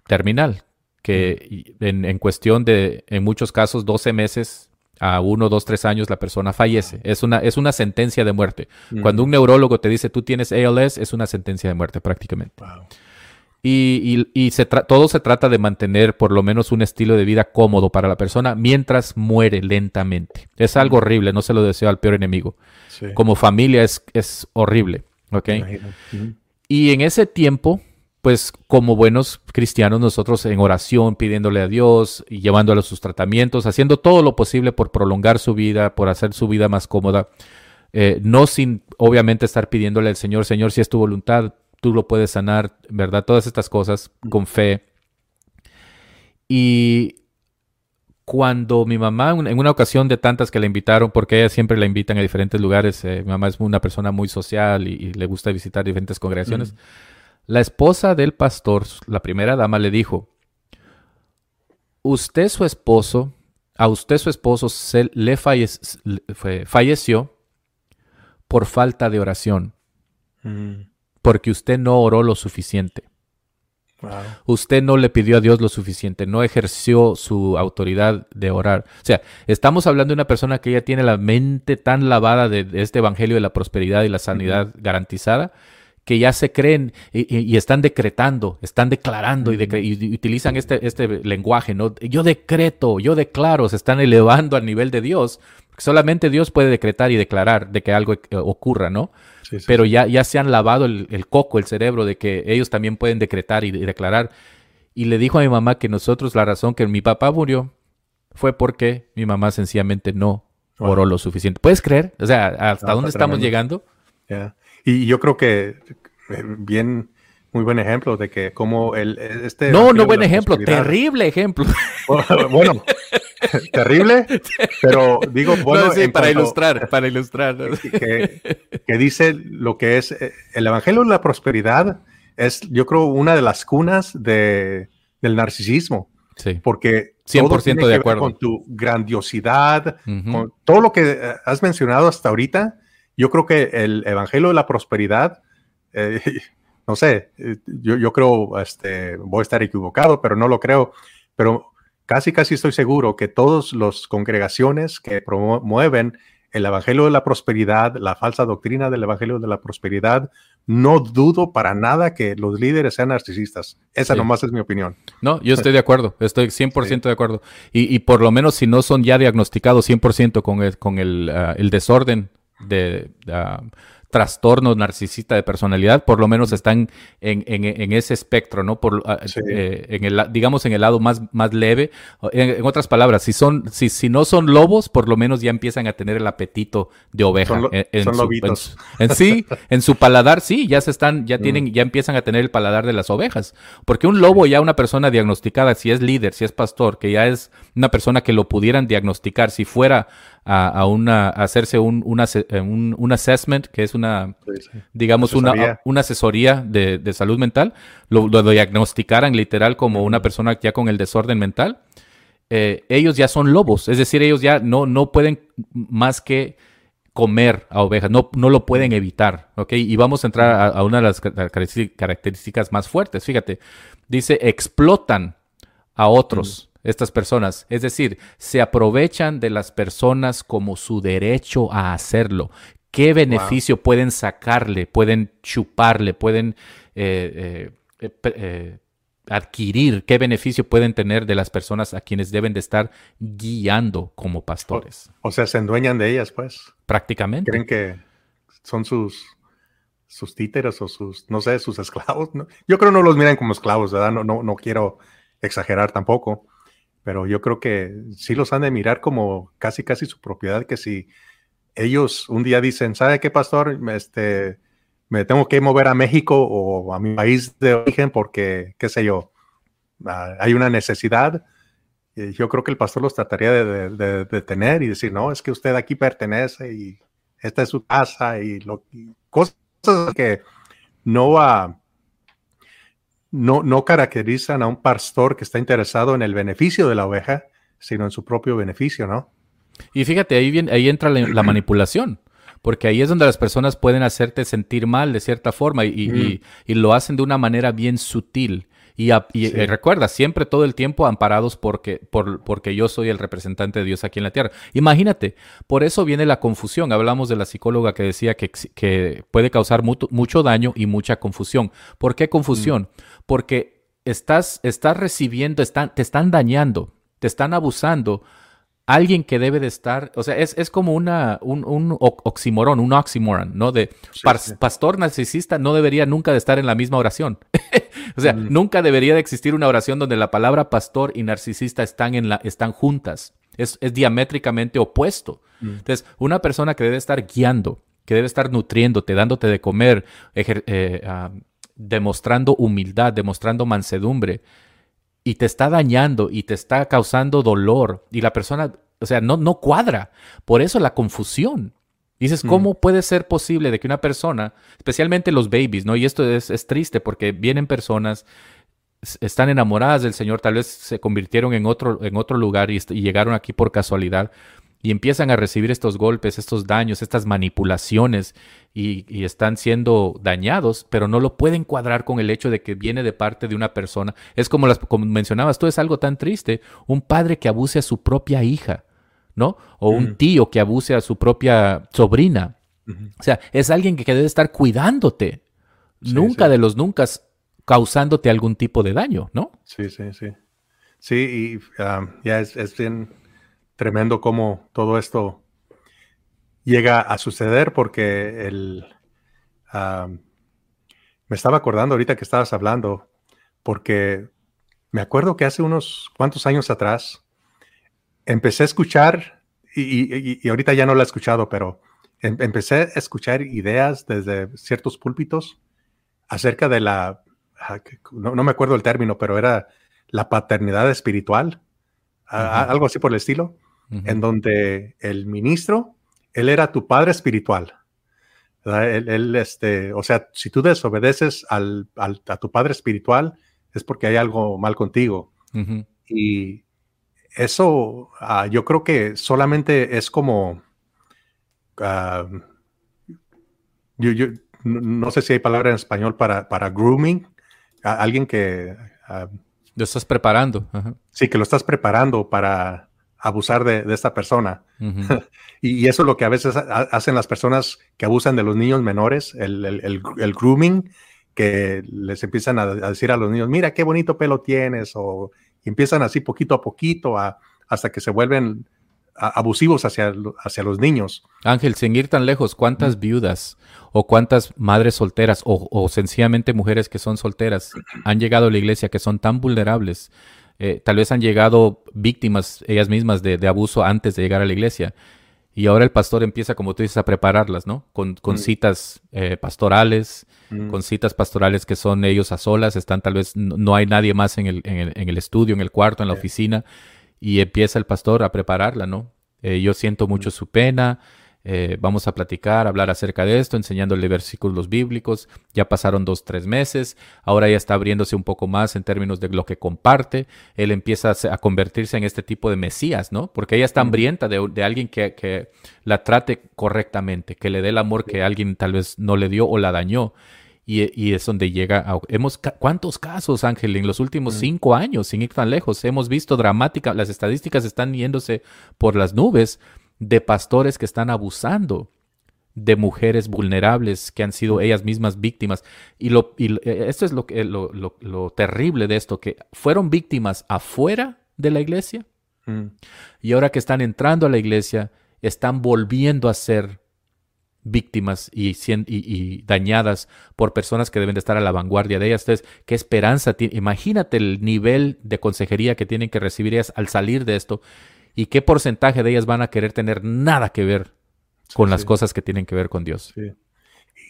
terminal, que mm. en, cuestión de, en muchos casos, 12 meses a uno, dos, tres años la persona fallece. Es una, es una sentencia de muerte. Mm. Cuando un neurólogo te dice tú tienes ALS, es una sentencia de muerte prácticamente. Y, y, se todo se trata de mantener por lo menos un estilo de vida cómodo para la persona mientras muere lentamente. Es algo horrible, no se lo deseo al peor enemigo. Como familia es, es horrible. ¿ok? Y en ese tiempo, pues como buenos cristianos, nosotros en oración, pidiéndole a Dios y llevándole sus tratamientos, haciendo todo lo posible por prolongar su vida, por hacer su vida más cómoda. Eh, no sin obviamente estar pidiéndole al Señor, Señor, si es tu voluntad, tú lo puedes sanar, ¿verdad? Todas estas cosas con fe. Y cuando mi mamá, en una ocasión de tantas que la invitaron, porque ella siempre la invitan a diferentes lugares, eh, mi mamá es una persona muy social y, le gusta visitar diferentes congregaciones, la esposa del pastor, la primera dama, le dijo, usted su esposo, a usted su esposo se le falleció por falta de oración, porque usted no oró lo suficiente. Usted no le pidió a Dios lo suficiente, no ejerció su autoridad de orar. O sea, estamos hablando de una persona que ya tiene la mente tan lavada de, este evangelio de la prosperidad y la sanidad garantizada, que ya se creen y, están decretando, están declarando y, utilizan este, este lenguaje, ¿no? Yo decreto, yo declaro, se están elevando al nivel de Dios. Solamente Dios puede decretar y declarar de que algo eh, ocurra, ¿no? Pero Ya, ya se han lavado el, coco, el cerebro, de que ellos también pueden decretar y, declarar. Y le dijo a mi mamá que nosotros la razón que mi papá murió fue porque mi mamá sencillamente no oró lo suficiente. ¿Puedes creer? O sea, ¿hasta dónde estamos llegando?
Y yo creo que eh, bien, muy buen ejemplo de que como el este
no no buen ejemplo terrible ejemplo.
Bueno terrible pero digo bueno
para ilustrar para ilustrar.
que, dice lo que es eh, el evangelio de la prosperidad es yo creo una de las cunas de, del narcisismo
sí.
porque
100% de acuerdo.
con tu grandiosidad con todo lo que eh, has mencionado hasta ahorita yo creo que el evangelio de la prosperidad eh, no sé, eh, yo, yo, creo, este, voy a estar equivocado, pero no lo creo, pero casi, casi estoy seguro que todas las congregaciones que promueven el Evangelio de la Prosperidad, la falsa doctrina del Evangelio de la Prosperidad, no dudo para nada que los líderes sean narcisistas. Esa nomás es mi opinión.
No, yo estoy de acuerdo, estoy 100% de acuerdo. Y, por lo menos si no son ya diagnosticados 100% con el, con el, ah, el desorden de... Ah, trastorno narcisista de personalidad, por lo menos están en, ese espectro, ¿no? Por, ah, eh, en el, digamos en el lado más, más leve. En, otras palabras, si, son, si, si no son lobos, por lo menos ya empiezan a tener el apetito de oveja.
Son,
en,
lobitos.
En, sí, en su paladar, sí, ya se están, ya mm. tienen, ya empiezan a tener el paladar de las ovejas. Porque un lobo ya una persona diagnosticada, si es líder, si es pastor, que ya es una persona que lo pudieran diagnosticar, si fuera a, una, hacerse un, eh, un, un, assessment, que es una, digamos, Una, una asesoría de, de salud mental, lo, lo, diagnosticaran literal como una persona ya con el desorden mental, eh, ellos ya son lobos, es decir, ellos ya no, no pueden más que comer a ovejas, no, no lo pueden evitar, ¿ok? Y vamos a entrar a, una de las características más fuertes, fíjate, dice, explotan a otros estas personas. Es decir, se aprovechan de las personas como su derecho a hacerlo. ¿Qué beneficio pueden sacarle? Pueden chuparle, pueden eh, eh, eh, adquirir, qué beneficio pueden tener de las personas a quienes deben de estar guiando como pastores.
O, sea, se endueñan de ellas, pues.
Prácticamente.
Creen que son sus, sus títeres o sus, no sé, sus esclavos. Yo creo que no los miran como esclavos, ¿verdad? No, no, no quiero exagerar tampoco pero yo creo que sí los han de mirar como casi, casi su propiedad, que si ellos un día dicen, ¿sabe qué, pastor? Este, me tengo que mover a México o a mi país de origen porque, qué sé yo, ah, hay una necesidad. yo creo que el pastor los trataría de, detener y decir, no, es que usted aquí pertenece y esta es su casa y, lo, cosas que no va no, no caracterizan a un pastor que está interesado en el beneficio de la oveja, sino en su propio beneficio, ¿no?
Y fíjate, ahí, viene, ahí entra la, manipulación porque ahí es donde las personas pueden hacerte sentir mal de cierta forma y, lo hacen de una manera bien sutil. Y, recuerda, siempre todo el tiempo amparados porque, por, porque yo soy el representante de Dios aquí en la tierra. Imagínate, por eso viene la confusión. Hablamos de la psicóloga que decía que, que puede causar mucho daño y mucha confusión. ¿Por qué confusión? Mm. Porque estás, estás recibiendo, están, te están dañando, te están abusando alguien que debe de estar, o sea, es, como una, un, un, oxímoron, un oxímoron, ¿no? De pastor narcisista no debería nunca de estar en la misma oración. o sea, mm. nunca debería de existir una oración donde la palabra pastor y narcisista están, en la, están juntas. Es, diamétricamente opuesto. Mm. Entonces, una persona que debe estar guiando, que debe estar nutriéndote, dándote de comer, eh, ah, demostrando humildad, demostrando mansedumbre, y te está dañando y te está causando dolor y la persona, o sea, no, no cuadra. Por eso la confusión. Dices, mm. ¿cómo puede ser posible de que una persona, especialmente los babies, ¿no? Y esto es, es triste porque vienen personas están enamoradas del Señor, tal vez se convirtieron en otro, en otro lugar y, llegaron aquí por casualidad y empiezan a recibir estos golpes, estos daños, estas manipulaciones y, están siendo dañados, pero no lo pueden cuadrar con el hecho de que viene de parte de una persona. Es como, las, como mencionabas, tú es algo tan triste, un padre que abuse a su propia hija, ¿no? O un tío que abuse a su propia sobrina. O sea, es alguien que debe estar cuidándote. nunca de los nunca causándote algún tipo de daño, ¿no?
Sí, sí, sí. Sí, y um, ya es, bien tremendo cómo todo esto llega a suceder porque el, me estaba acordando ahorita que estabas hablando, porque me acuerdo que hace unos cuantos años atrás empecé a escuchar, y, ahorita ya no lo he escuchado, pero em, empecé a escuchar ideas desde ciertos púlpitos acerca de la no, me acuerdo el término, pero era la paternidad espiritual, algo así por el estilo, en donde el ministro, él era tu padre espiritual. Él, este, o sea, si tú desobedeces al, a tu padre espiritual, es porque hay algo mal contigo. Y eso, ah, yo creo que solamente es como, ah, yo, no sé si hay palabra en español para, para grooming, alguien que...
Lo estás preparando.
Sí, que lo estás preparando para abusar de, esta persona. y, eso es lo que a veces hacen las personas que abusan de los niños menores, el, grooming, que les empiezan a, decir a los niños, mira qué bonito pelo tienes, o empiezan así poquito a poquito hasta que se vuelven abusivos hacia, hacia los niños.
Ángel, sin ir tan lejos, ¿cuántas viudas o cuántas madres solteras o, sencillamente mujeres que son solteras han llegado a la iglesia que son tan vulnerables? Eh, tal vez han llegado víctimas ellas mismas de, abuso antes de llegar a la iglesia. Y ahora el pastor empieza, como tú dices, a prepararlas, ¿no? Con, con mm. citas eh, pastorales, mm. con citas pastorales que son ellos a solas, están tal vez, no, hay nadie más en el, en el, estudio, en el cuarto, en la oficina y empieza el pastor a prepararla, ¿no? Eh, yo siento mucho su pena, eh, vamos a platicar, hablar acerca de esto, enseñándole versículos bíblicos. Ya pasaron dos, tres meses, ahora ya está abriéndose un poco más en términos de lo que comparte. Él empieza a, convertirse en este tipo de Mesías, ¿no? Porque ella está hambrienta de, alguien que, que, la trate correctamente, que le dé el amor que alguien tal vez no le dio o la dañó. Y, es donde llega a, hemos cuántos casos Ángel en los últimos cinco años sin ir tan lejos hemos visto dramática las estadísticas están yéndose por las nubes de pastores que están abusando de mujeres vulnerables que han sido ellas mismas víctimas y lo e, esto es lo que lo, lo, terrible de esto que fueron víctimas afuera de la iglesia mm. y ahora que están entrando a la iglesia están volviendo a ser víctimas y, y, dañadas por personas que deben de estar a la vanguardia de ellas. Entonces, ¿qué esperanza tiene? Imagínate el nivel de consejería que tienen que recibir ellas al salir de esto y qué porcentaje de ellas van a querer tener nada que ver con las cosas que tienen que ver con Dios.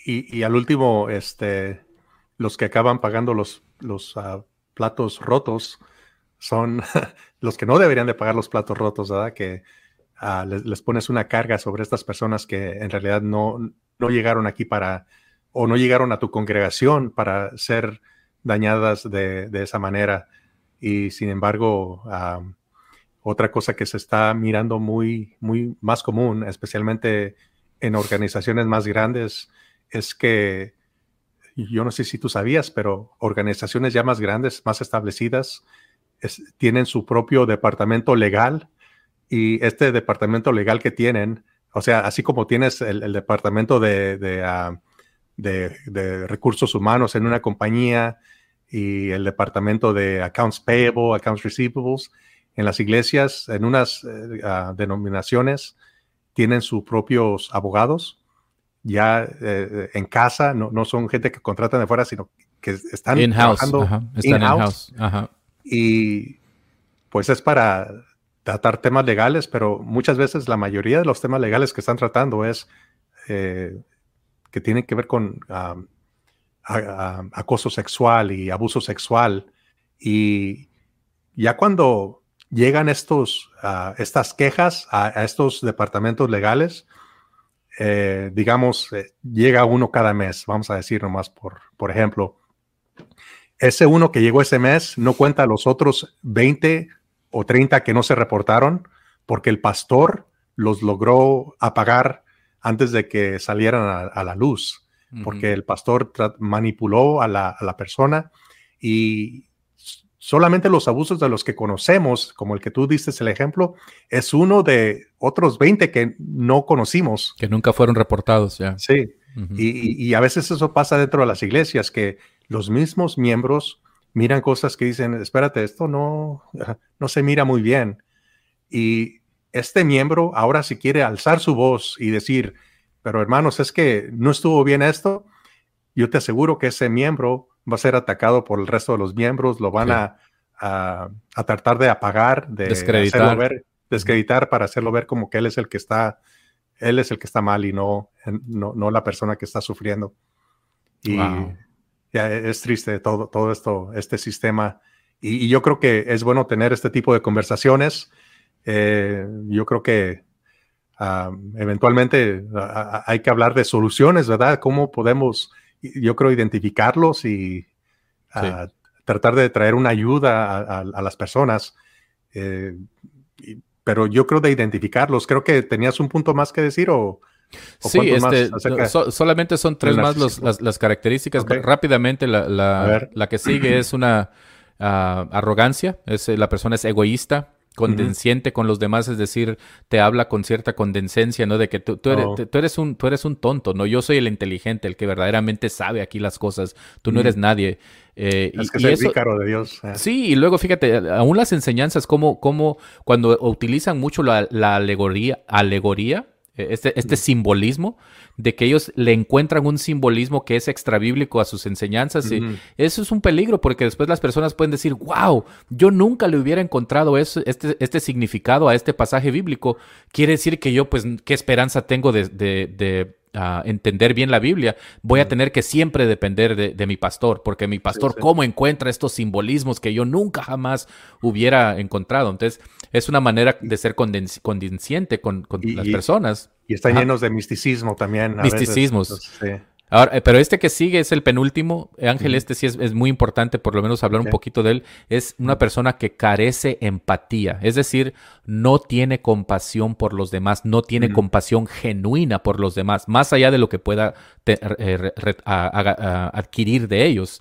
Y, al último, este, los que acaban pagando los, los ah, platos rotos son los que no deberían de pagar los platos rotos, ¿verdad? Que les, pones una carga sobre estas personas que en realidad no, no llegaron aquí para, o no llegaron a tu congregación para ser dañadas de, esa manera. Y sin embargo, otra cosa que se está mirando muy, muy más común, especialmente en organizaciones más grandes, es que yo no sé si tú sabías, pero organizaciones ya más grandes, más establecidas, tienen su propio departamento legal y este departamento legal que tienen, o sea, así como tienes el, departamento ah, de, de, recursos humanos en una compañía y el departamento de accounts payable, accounts receivables, en las iglesias, en unas eh, ah, denominaciones, tienen sus propios abogados ya eh, en casa, no, no, son gente que contratan de fuera, sino que están trabajando in-house. y pues es para tratar temas legales, pero muchas veces la mayoría de los temas legales que están tratando es eh, que tienen que ver con acoso sexual y abuso sexual. Y ya cuando llegan estos, estas quejas a, estos departamentos legales, eh, digamos, eh, llega uno cada mes, vamos a decir nomás, por, por ejemplo, ese uno que llegó ese mes no cuenta los otros 20 o 30 que no se reportaron porque el pastor los logró apagar antes de que salieran a, la luz, porque el pastor manipuló a la, a la persona y solamente los abusos de los que conocemos, como el que tú diste el ejemplo, es uno de otros 20 que no conocimos.
Que nunca fueron reportados ya.
Sí, y, a veces eso pasa dentro de las iglesias, que los mismos miembros miran cosas que dicen, espérate, esto no, no se mira muy bien. Y este miembro ahora si quiere alzar su voz y decir, pero hermanos, es que no estuvo bien esto, yo te aseguro que ese miembro va a ser atacado por el resto de los miembros, lo van a, a, tratar de apagar, de
descreditar.
Ver, descreditar para hacerlo ver como que él es el que está, él es el que está mal y no, no, la persona que está sufriendo. Y ya es triste todo, todo esto, este sistema. Y, yo creo que es bueno tener este tipo de conversaciones. Eh, yo creo que ah, eventualmente hay que hablar de soluciones, ¿verdad? ¿Cómo podemos yo creo, identificarlos y ah, tratar de traer una ayuda a, las personas. Eh, pero yo creo de identificarlos. Creo que tenías un punto más que decir o...
sí, este, solamente son tres más las, características. Rápidamente, la, la, que sigue es una ah, arrogancia, es, la persona es egoísta, condenciente con los demás, es decir, te habla con cierta condescencia, ¿no? De que tú, eres, oh. tú, eres, un, tú eres un tonto, ¿no? Yo soy el inteligente, el que verdaderamente sabe aquí las cosas, tú no eres nadie.
Eh, es que y, es de Dios.
Eh. Sí, y luego fíjate, aún las enseñanzas, como, como cuando utilizan mucho la, la alegoría, alegoría, eh, este, este simbolismo, de que ellos le encuentran un simbolismo que es extrabíblico a sus enseñanzas. Y eso es un peligro porque después las personas pueden decir, wow, yo nunca le hubiera encontrado eso, este, este significado a este pasaje bíblico. Quiere decir que yo, pues, ¿qué esperanza tengo de, de, entender bien la Biblia? Voy a tener que siempre depender de, mi pastor, porque mi pastor, ¿cómo encuentra estos simbolismos que yo nunca jamás hubiera encontrado? Entonces, es una manera de ser condenciente con, las personas.
Y están llenos de misticismo también.
Misticismos. Ahora, eh, pero este que sigue es el penúltimo. Ángel, este sí es, muy importante, por lo menos hablar un poquito de él. Es una persona que carece empatía, es decir, no tiene compasión por los demás, no tiene compasión genuina por los demás, más allá de lo que pueda eh, adquirir de ellos.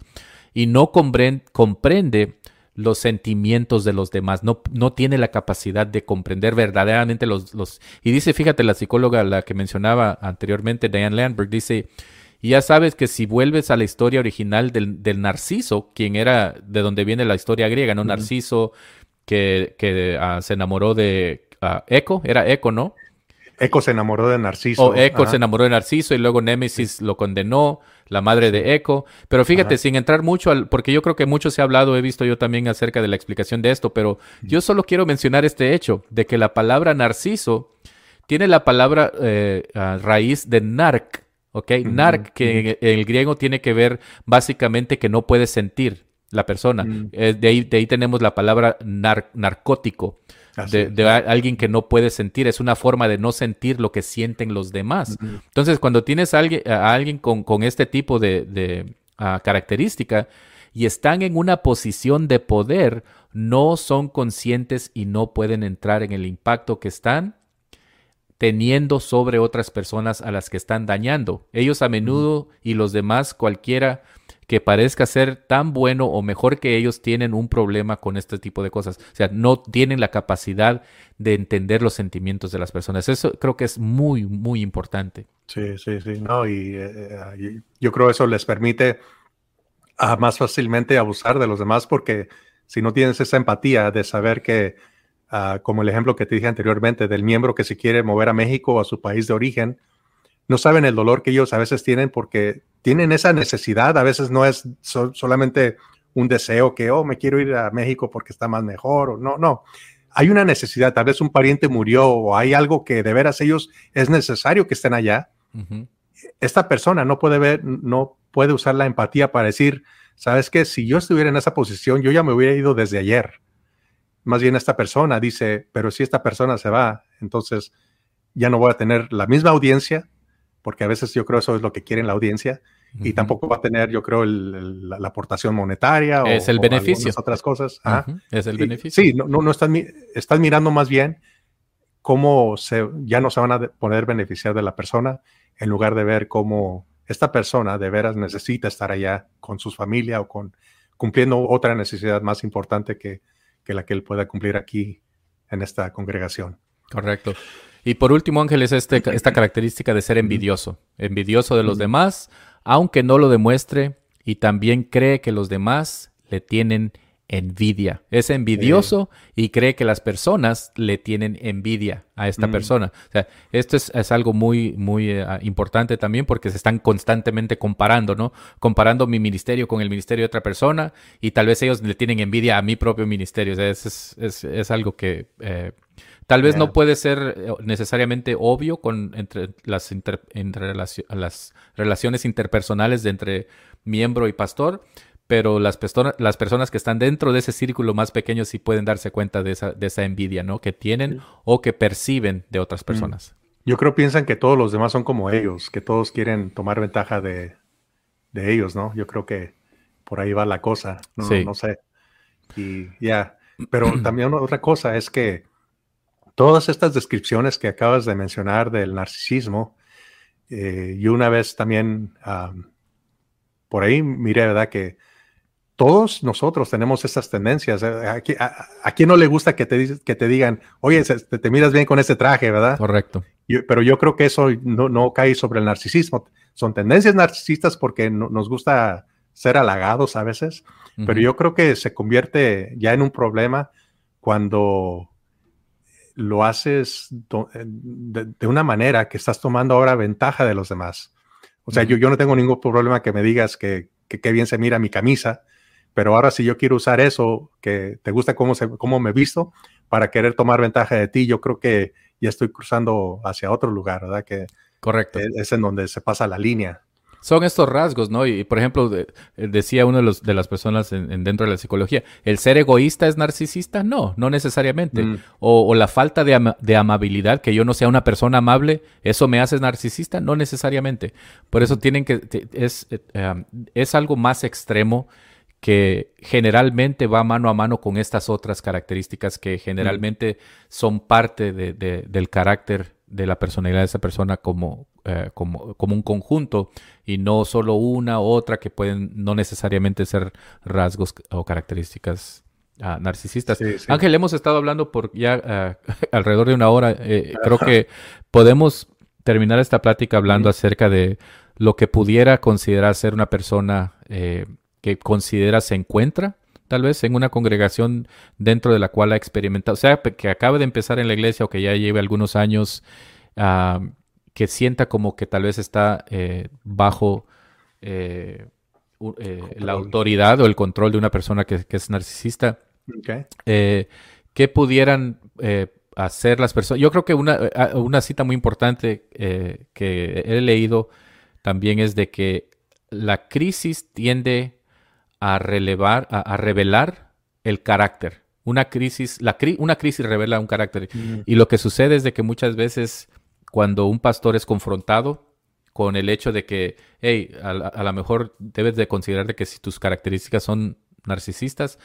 Y no comprende los sentimientos de los demás, no, no tiene la capacidad de comprender verdaderamente los, los... Y dice, fíjate, la psicóloga, la que mencionaba anteriormente, Diane Landberg, dice, y ya sabes que si vuelves a la historia original del, del Narciso, quien era de donde viene la historia griega, ¿no? Narciso que, que ah, se enamoró de uh, Eco, era Eco, ¿no?
Eco se enamoró de Narciso.
O Eco se enamoró de Narciso y luego Némesis lo condenó, la madre de Eco. Pero fíjate, sin entrar mucho al, porque yo creo que mucho se ha hablado, he visto yo también acerca de la explicación de esto, pero yo solo quiero mencionar este hecho de que la palabra Narciso tiene la palabra eh, raíz de narc, ¿ok? Narc, que en el griego tiene que ver básicamente que no puede sentir la persona. Eh, de, ahí, de ahí tenemos la palabra narcótico de, alguien que no puede sentir, es una forma de no sentir lo que sienten los demás. Entonces, cuando tienes a alguien, a alguien con, este tipo de, ah, característica y están en una posición de poder, no son conscientes y no pueden entrar en el impacto que están teniendo sobre otras personas a las que están dañando. Ellos a menudo y los demás, cualquiera que parezca ser tan bueno o mejor que ellos tienen un problema con este tipo de cosas. O sea, no tienen la capacidad de entender los sentimientos de las personas. Eso creo que es muy, muy importante.
Sí, sí, sí. No, y, eh, yo creo eso les permite a más fácilmente abusar de los demás porque si no tienes esa empatía de saber que, ah, como el ejemplo que te dije anteriormente, del miembro que se quiere mover a México o a su país de origen, no saben el dolor que ellos a veces tienen porque tienen esa necesidad, a veces no es solamente un deseo que, oh, me quiero ir a México porque está más mejor, o no, no. Hay una necesidad, tal vez un pariente murió o hay algo que de veras ellos es necesario que estén allá. Esta persona no puede ver, no puede usar la empatía para decir, sabes que si yo estuviera en esa posición, yo ya me hubiera ido desde ayer. Más bien esta persona dice, pero si esta persona se va, entonces ya no voy a tener la misma audiencia, porque a veces yo creo eso es lo que quiere la audiencia, y tampoco va a tener, yo creo, la, aportación monetaria
es el beneficio.
otras cosas.
Es el beneficio.
Sí, no, no, no estás, mirando más bien cómo se, ya no se van a poder beneficiar de la persona en lugar de ver cómo esta persona de veras necesita estar allá con su familia o con cumpliendo otra necesidad más importante que, que la que él pueda cumplir aquí en esta congregación.
Correcto. Y por último, Ángel, es este, esta característica de ser envidioso, envidioso de los demás, aunque no lo demuestre, y también cree que los demás le tienen envidia. Es envidioso y cree que las personas le tienen envidia a esta persona. O sea, esto es, algo muy, muy eh, importante también porque se están constantemente comparando, ¿no? Comparando mi ministerio con el ministerio de otra persona y tal vez ellos le tienen envidia a mi propio ministerio. O sea, es, es, algo que eh, tal vez no puede ser eh, necesariamente obvio con, entre, las, entre las relaciones interpersonales de entre miembro y pastor, pero las, las personas que están dentro de ese círculo más pequeño sí pueden darse cuenta de esa, de esa envidia, ¿no? Que tienen o que perciben de otras mm. personas.
Yo creo que piensan que todos los demás son como ellos, que todos quieren tomar ventaja de, ellos, ¿no? Yo creo que por ahí va la cosa, no, no sé. Y ya, pero también otra cosa es que todas estas descripciones que acabas de mencionar del narcisismo, eh, y una vez también por ahí miré, ¿verdad? Que todos nosotros tenemos esas tendencias. Eh, ¿A, quién no le gusta que te, que te digan, oye, te, miras bien con ese traje, verdad?
Correcto.
pero yo creo que eso no, cae sobre el narcisismo. Son tendencias narcisistas porque nos gusta ser halagados a veces, pero yo creo que se convierte ya en un problema cuando lo haces de, una manera que estás tomando ahora ventaja de los demás. O sea, yo, yo no tengo ningún problema que me digas que qué bien se mira mi camisa, pero ahora si yo quiero usar eso, que te gusta cómo, se, cómo me visto, para querer tomar ventaja de ti, yo creo que ya estoy cruzando hacia otro lugar, ¿verdad? Que
Correcto.
Es, en donde se pasa la línea.
Son estos rasgos, ¿no? Y, por ejemplo, eh, decía uno de, los, de las personas en, dentro de la psicología, ¿el ser egoísta es narcisista? No, no necesariamente. Mm. O, la falta de, amabilidad, que yo no sea una persona amable, ¿eso me hace narcisista? No necesariamente. Por eso tienen que, es, eh, es algo más extremo que generalmente va mano a mano con estas otras características que generalmente son parte del carácter de la personalidad de esa persona como, eh, como, como, un conjunto y no solo una u otra que pueden no necesariamente ser rasgos o características ah, narcisistas. Ángel, hemos estado hablando por ya ah, alrededor de una hora. Eh, creo que podemos terminar esta plática hablando acerca de lo que pudiera considerar ser una persona eh, que considera se encuentra, tal vez en una congregación dentro de la cual ha experimentado, o sea, que acabe de empezar en la iglesia o que ya lleve algunos años, ah, que sienta como que tal vez está eh, bajo eh, eh, la autoridad o el control de una persona que, es narcisista. ¿Qué pudieran hacer las personas? Yo creo que una, una cita muy importante que he leído también es de que la crisis tiende a relevar, a, revelar el carácter. Una crisis, la una crisis revela un carácter. Y lo que sucede es de que muchas veces cuando un pastor es confrontado con el hecho de que, hey, a, lo mejor debes de considerar que si tus características son narcisistas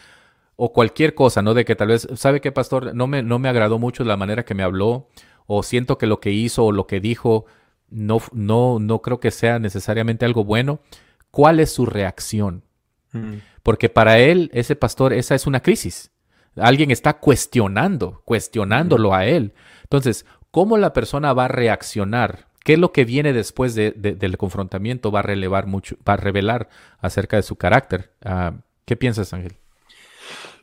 o cualquier cosa, ¿no? De que tal vez, ¿sabe qué, pastor? No me, no me agradó mucho la manera que me habló o siento que lo que hizo o lo que dijo no, no, no creo que sea necesariamente algo bueno. ¿Cuál es su reacción? Mm. Porque para él, ese pastor, esa es una crisis. Alguien está cuestionando, cuestionándolo a él. Entonces, ¿cómo la persona va a reaccionar? ¿Qué es lo que viene después del confrontamiento? Va a relevar mucho, va a revelar acerca de su carácter. Ah, ¿Qué piensas, Ángel?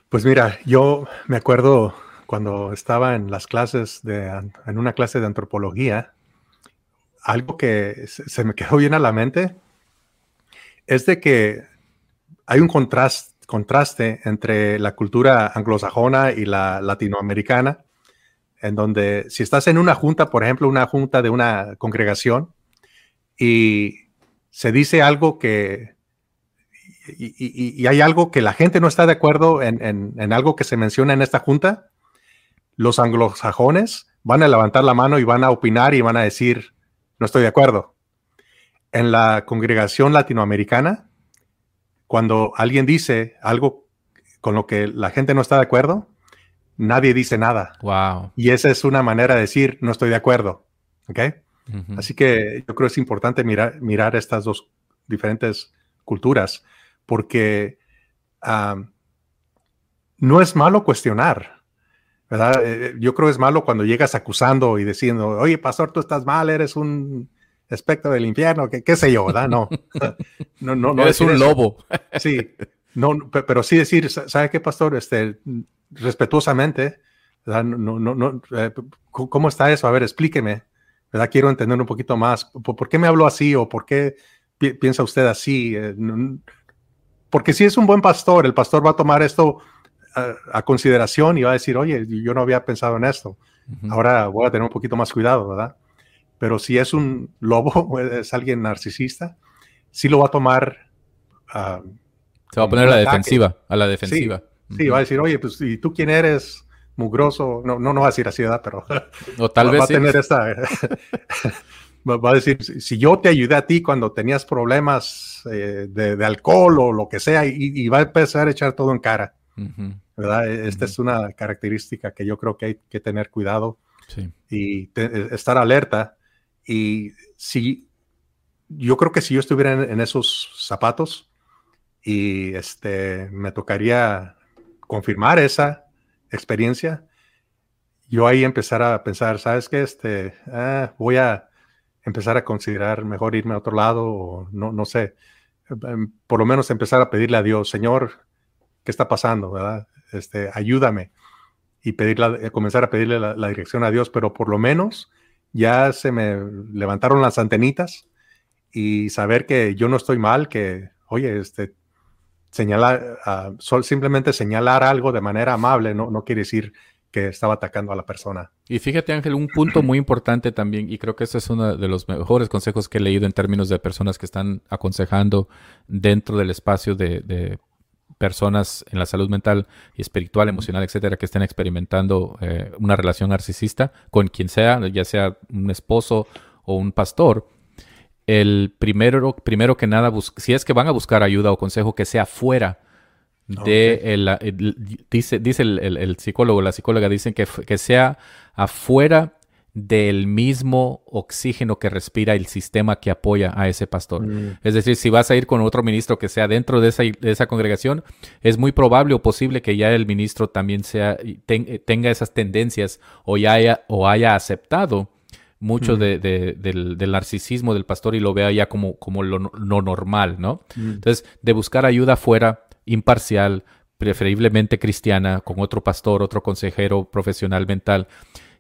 Pues mira, yo me acuerdo cuando estaba en las clases de, en una clase de antropología, algo que se me quedó bien a la mente es de que hay un contraste, entre la cultura anglosajona y la latinoamericana, en donde si estás en una junta, por ejemplo, una junta de una congregación, y se dice algo que y, hay algo que la gente no está de acuerdo en, algo que se menciona en esta junta, los anglosajones van a levantar la mano y van a opinar y van a decir, no estoy de acuerdo. En la congregación latinoamericana, cuando alguien dice algo con lo que la gente no está de acuerdo, nadie dice nada.
Wow.
Y esa es una manera de decir, no estoy de acuerdo. ¿Ok? Así que yo creo que es importante mirar, mirar estas dos diferentes culturas porque no es malo cuestionar, ¿verdad? Eh, yo creo que es malo cuando llegas acusando y diciendo, oye, pastor, tú estás mal, eres un espectro del infierno, qué, qué sé yo, ¿verdad? No,
no, no, no eres un lobo.
Sí, no, pero sí decir, ¿sabe qué, pastor? Este, respetuosamente, ¿verdad? No, no, no, eh, ¿cómo está eso? A ver, explíqueme, ¿verdad? Quiero entender un poquito más. ¿Por, qué me habló así o por qué piensa usted así? Eh, porque si es un buen pastor, el pastor va a tomar esto a, consideración y va a decir, oye, yo no había pensado en esto. Ahora voy a tener un poquito más cuidado, ¿verdad? Pero si es un lobo, es alguien narcisista, sí lo va a tomar.
Ah, Se va a poner a la defensiva, a la defensiva.
Sí, va a decir, oye, pues, ¿y tú quién eres? Mugroso. No, no, no va a decir así, ¿verdad? Pero.
O tal vez.
Va a tener esta. va a decir, si yo te ayudé a ti cuando tenías problemas eh, de, alcohol o lo que sea, y, va a empezar a echar todo en cara. ¿verdad? E, esta es una característica que yo creo que hay que tener cuidado y e, estar alerta. Y si yo creo que si yo estuviera en, esos zapatos y este, me tocaría confirmar esa experiencia, yo ahí empezar a pensar, ¿sabes qué? Este, ah, voy a empezar a considerar mejor irme a otro lado o no, no sé, em, por lo menos empezar a pedirle a Dios, Señor, ¿qué está pasando? ¿verdad? Este, ayúdame y pedirle, comenzar a pedirle la, dirección a Dios, pero por lo menos ya se me levantaron las antenitas y saber que yo no estoy mal, que, oye, este, señalar, uh, simplemente señalar algo de manera amable no, no quiere decir que estaba atacando a la persona.
Y fíjate Ángel, un punto muy importante también, y creo que ese es uno de los mejores consejos que he leído en términos de personas que están aconsejando dentro del espacio de, personas en la salud mental y espiritual, emocional, etcétera, que estén experimentando eh, una relación narcisista con quien sea, ya sea un esposo o un pastor. El primero, primero que nada, si es que van a buscar ayuda o consejo, que sea fuera de el, dice, dice el, psicólogo, la psicóloga, dicen que, que sea afuera del mismo oxígeno que respira el sistema que apoya a ese pastor. Mm. Es decir, si vas a ir con otro ministro que sea dentro de esa, de esa congregación, es muy probable o posible que ya el ministro también sea, tenga esas tendencias o ya haya, o haya aceptado mucho mm. del, narcisismo del pastor y lo vea ya como, como lo, normal, ¿no? Mm. Entonces, de buscar ayuda afuera imparcial, preferiblemente cristiana, con otro pastor, otro consejero profesional mental,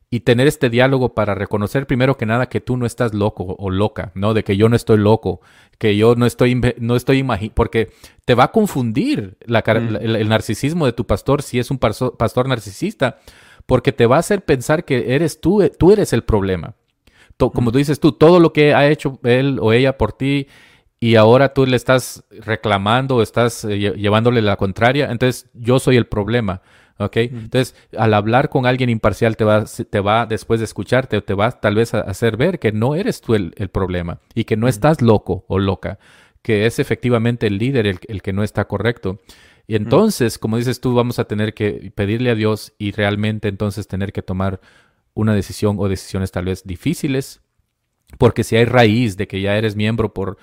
y tener este diálogo para reconocer primero que nada que tú no estás loco o loca, ¿no? De que yo no estoy loco, que yo no estoy, no estoy porque te va a confundir mm. el, narcisismo de tu pastor si es un pastor narcisista, porque te va a hacer pensar que eres tú, tú eres el problema. como tú dices tú, todo lo que ha hecho él o ella por ti y ahora tú le estás reclamando o estás eh, llevándole la contraria, entonces yo soy el problema. ¿Ok? Entonces, al hablar con alguien imparcial te va, te va después de escucharte, te va tal vez a hacer ver que no eres tú el, problema y que no estás loco o loca, que es efectivamente el líder el, el que no está correcto. Y entonces, como dices tú, vamos a tener que pedirle a Dios y realmente entonces tener que tomar una decisión o decisiones tal vez difíciles, porque si hay raíz de que ya eres miembro por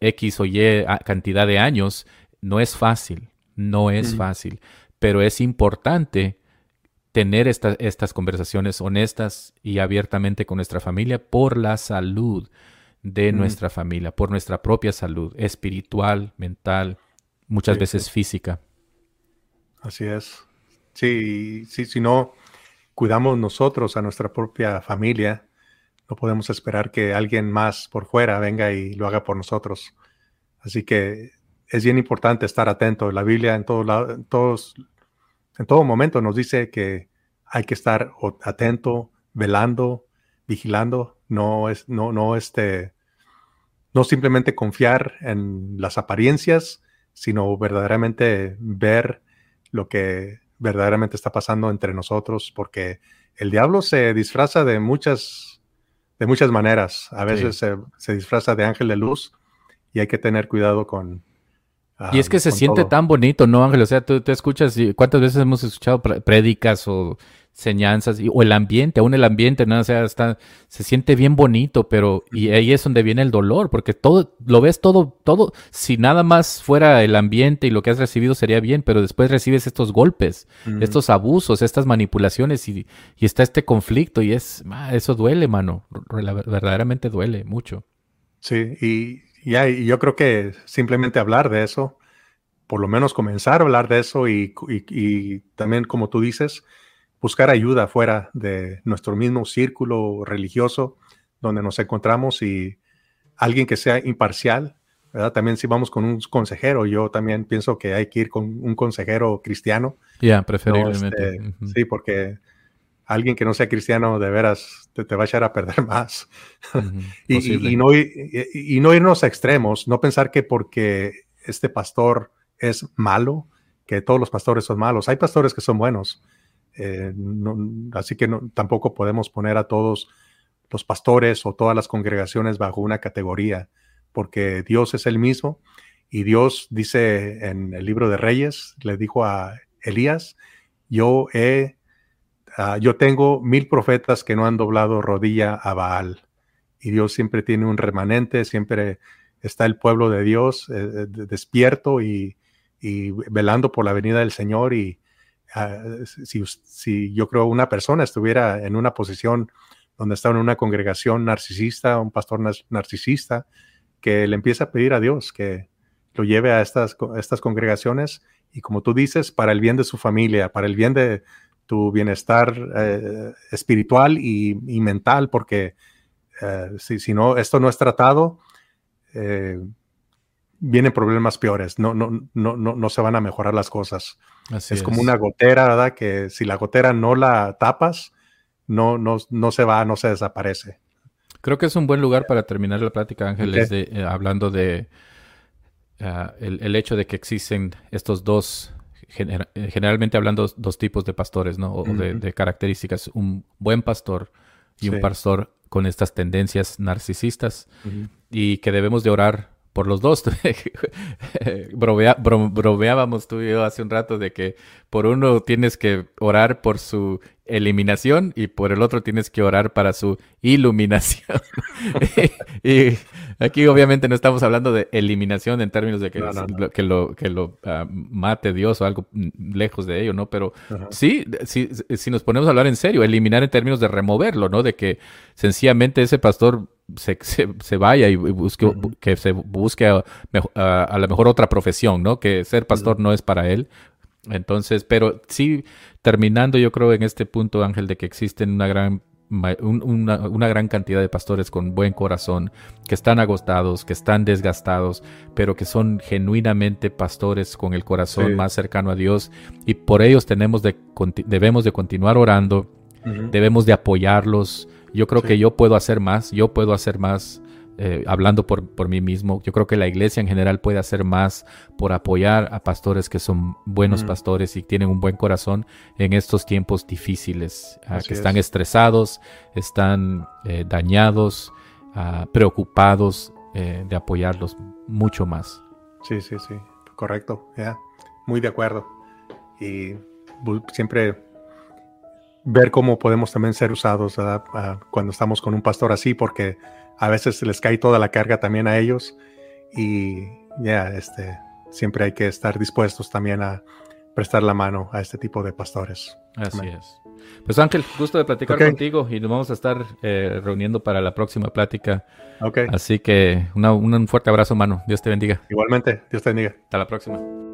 X o Y cantidad de años, no es fácil, no es fácil, pero es importante tener estas conversaciones honestas y abiertamente con nuestra familia por la salud de nuestra familia, por nuestra propia salud espiritual, mental, muchas veces física.
Así es. Sí, sí, si no cuidamos nosotros a nuestra propia familia, no podemos esperar que alguien más por fuera venga y lo haga por nosotros. Así que es bien importante estar atento. La Biblia en, en, todos, en todo momento nos dice que hay que estar atento, velando, vigilando. No es, no, no, este, no simplemente confiar en las apariencias, sino verdaderamente ver lo que verdaderamente está pasando entre nosotros, porque el diablo se disfraza de muchas, de muchas maneras. A veces se, disfraza de ángel de luz y hay que tener cuidado con...
y es que se siente tan bonito, ¿no, Ángel? O sea, tú, tú escuchas, ¿cuántas veces hemos escuchado prédicas o enseñanzas o el ambiente, aún el ambiente, ¿no? O sea, está, se siente bien bonito, pero y ahí es donde viene el dolor, porque todo, lo ves todo, todo, si nada más fuera el ambiente y lo que has recibido sería bien, pero después recibes estos golpes, estos abusos, estas manipulaciones y, y, está este conflicto y es, eso duele, mano, verdaderamente duele mucho.
Sí, y ya, yo creo que simplemente hablar de eso, por lo menos comenzar a hablar de eso y, y también como tú dices, buscar ayuda fuera de nuestro mismo círculo religioso donde nos encontramos y alguien que sea imparcial, ¿verdad? También si vamos con un consejero, yo también pienso que hay que ir con un consejero cristiano.
Ya, preferiblemente. Este,
sí, porque alguien que no sea cristiano de veras te, va a echar a perder más. y, no, y, no, irnos a extremos, no pensar que porque este pastor es malo, que todos los pastores son malos. Hay pastores que son buenos. Eh, así que tampoco podemos poner a todos los pastores o todas las congregaciones bajo una categoría, porque Dios es el mismo y Dios dice en el libro de Reyes, le dijo a Elías, yo he, ah, yo tengo mil profetas que no han doblado rodilla a Baal y Dios siempre tiene un remanente, siempre está el pueblo de Dios eh, despierto y, velando por la venida del Señor y, Ah, si, yo creo una persona estuviera en una posición donde está en una congregación narcisista, un pastor narcisista, que le empieza a pedir a Dios que lo lleve a estas congregaciones y como tú dices, para el bien de su familia, para el bien de tu bienestar eh, espiritual y, mental, porque eh, si, si, no, esto no es tratado, eh, vienen problemas peores, no, no, no, no, no se van a mejorar las cosas. es, como una gotera, ¿verdad? Que si la gotera no la tapas, no, no, no se va, no se desaparece.
Creo que es un buen lugar para terminar la plática, Ángeles, eh, hablando de ah, el, hecho de que existen estos dos, eh, generalmente hablando dos tipos de pastores, ¿no? O de, características. Un buen pastor y un pastor con estas tendencias narcisistas y que debemos de orar por los dos. bromeábamos tú y yo hace un rato de que por uno tienes que orar por su eliminación y por el otro tienes que orar para su iluminación. y aquí obviamente no estamos hablando de eliminación en términos de que, Lo, que lo, que lo ah, mate Dios o algo lejos de ello, ¿no? Pero sí, si, si nos ponemos a hablar en serio, eliminar en términos de removerlo, ¿no? De que sencillamente ese pastor se, se, vaya y busque, que se busque a, a, lo mejor otra profesión, ¿no? Que ser pastor no es para él, entonces, pero sí, terminando yo creo en este punto, Ángel, de que existen una gran, una, gran cantidad de pastores con buen corazón, que están agotados, que están desgastados, pero que son genuinamente pastores con el corazón más cercano a Dios y por ellos tenemos de, debemos de continuar orando, debemos de apoyarlos. Yo creo que yo puedo hacer más, yo puedo hacer más eh, hablando por, por, mí mismo, yo creo que la iglesia en general puede hacer más por apoyar a pastores que son buenos pastores y tienen un buen corazón en estos tiempos difíciles, ah, que están estresados, están eh, dañados, ah, preocupados eh, de apoyarlos mucho más.
Sí, sí, sí, correcto, ya, muy de acuerdo. Y siempre ver cómo podemos también ser usados ah, cuando estamos con un pastor así, porque a veces se les cae toda la carga también a ellos y ya, este, siempre hay que estar dispuestos también a prestar la mano a este tipo de pastores.
Así es. Pues Ángel, gusto de platicar contigo y nos vamos a estar eh, reuniendo para la próxima plática. Okay. Así que un fuerte abrazo, mano. Dios te bendiga.
Igualmente, Dios te bendiga.
Hasta la próxima.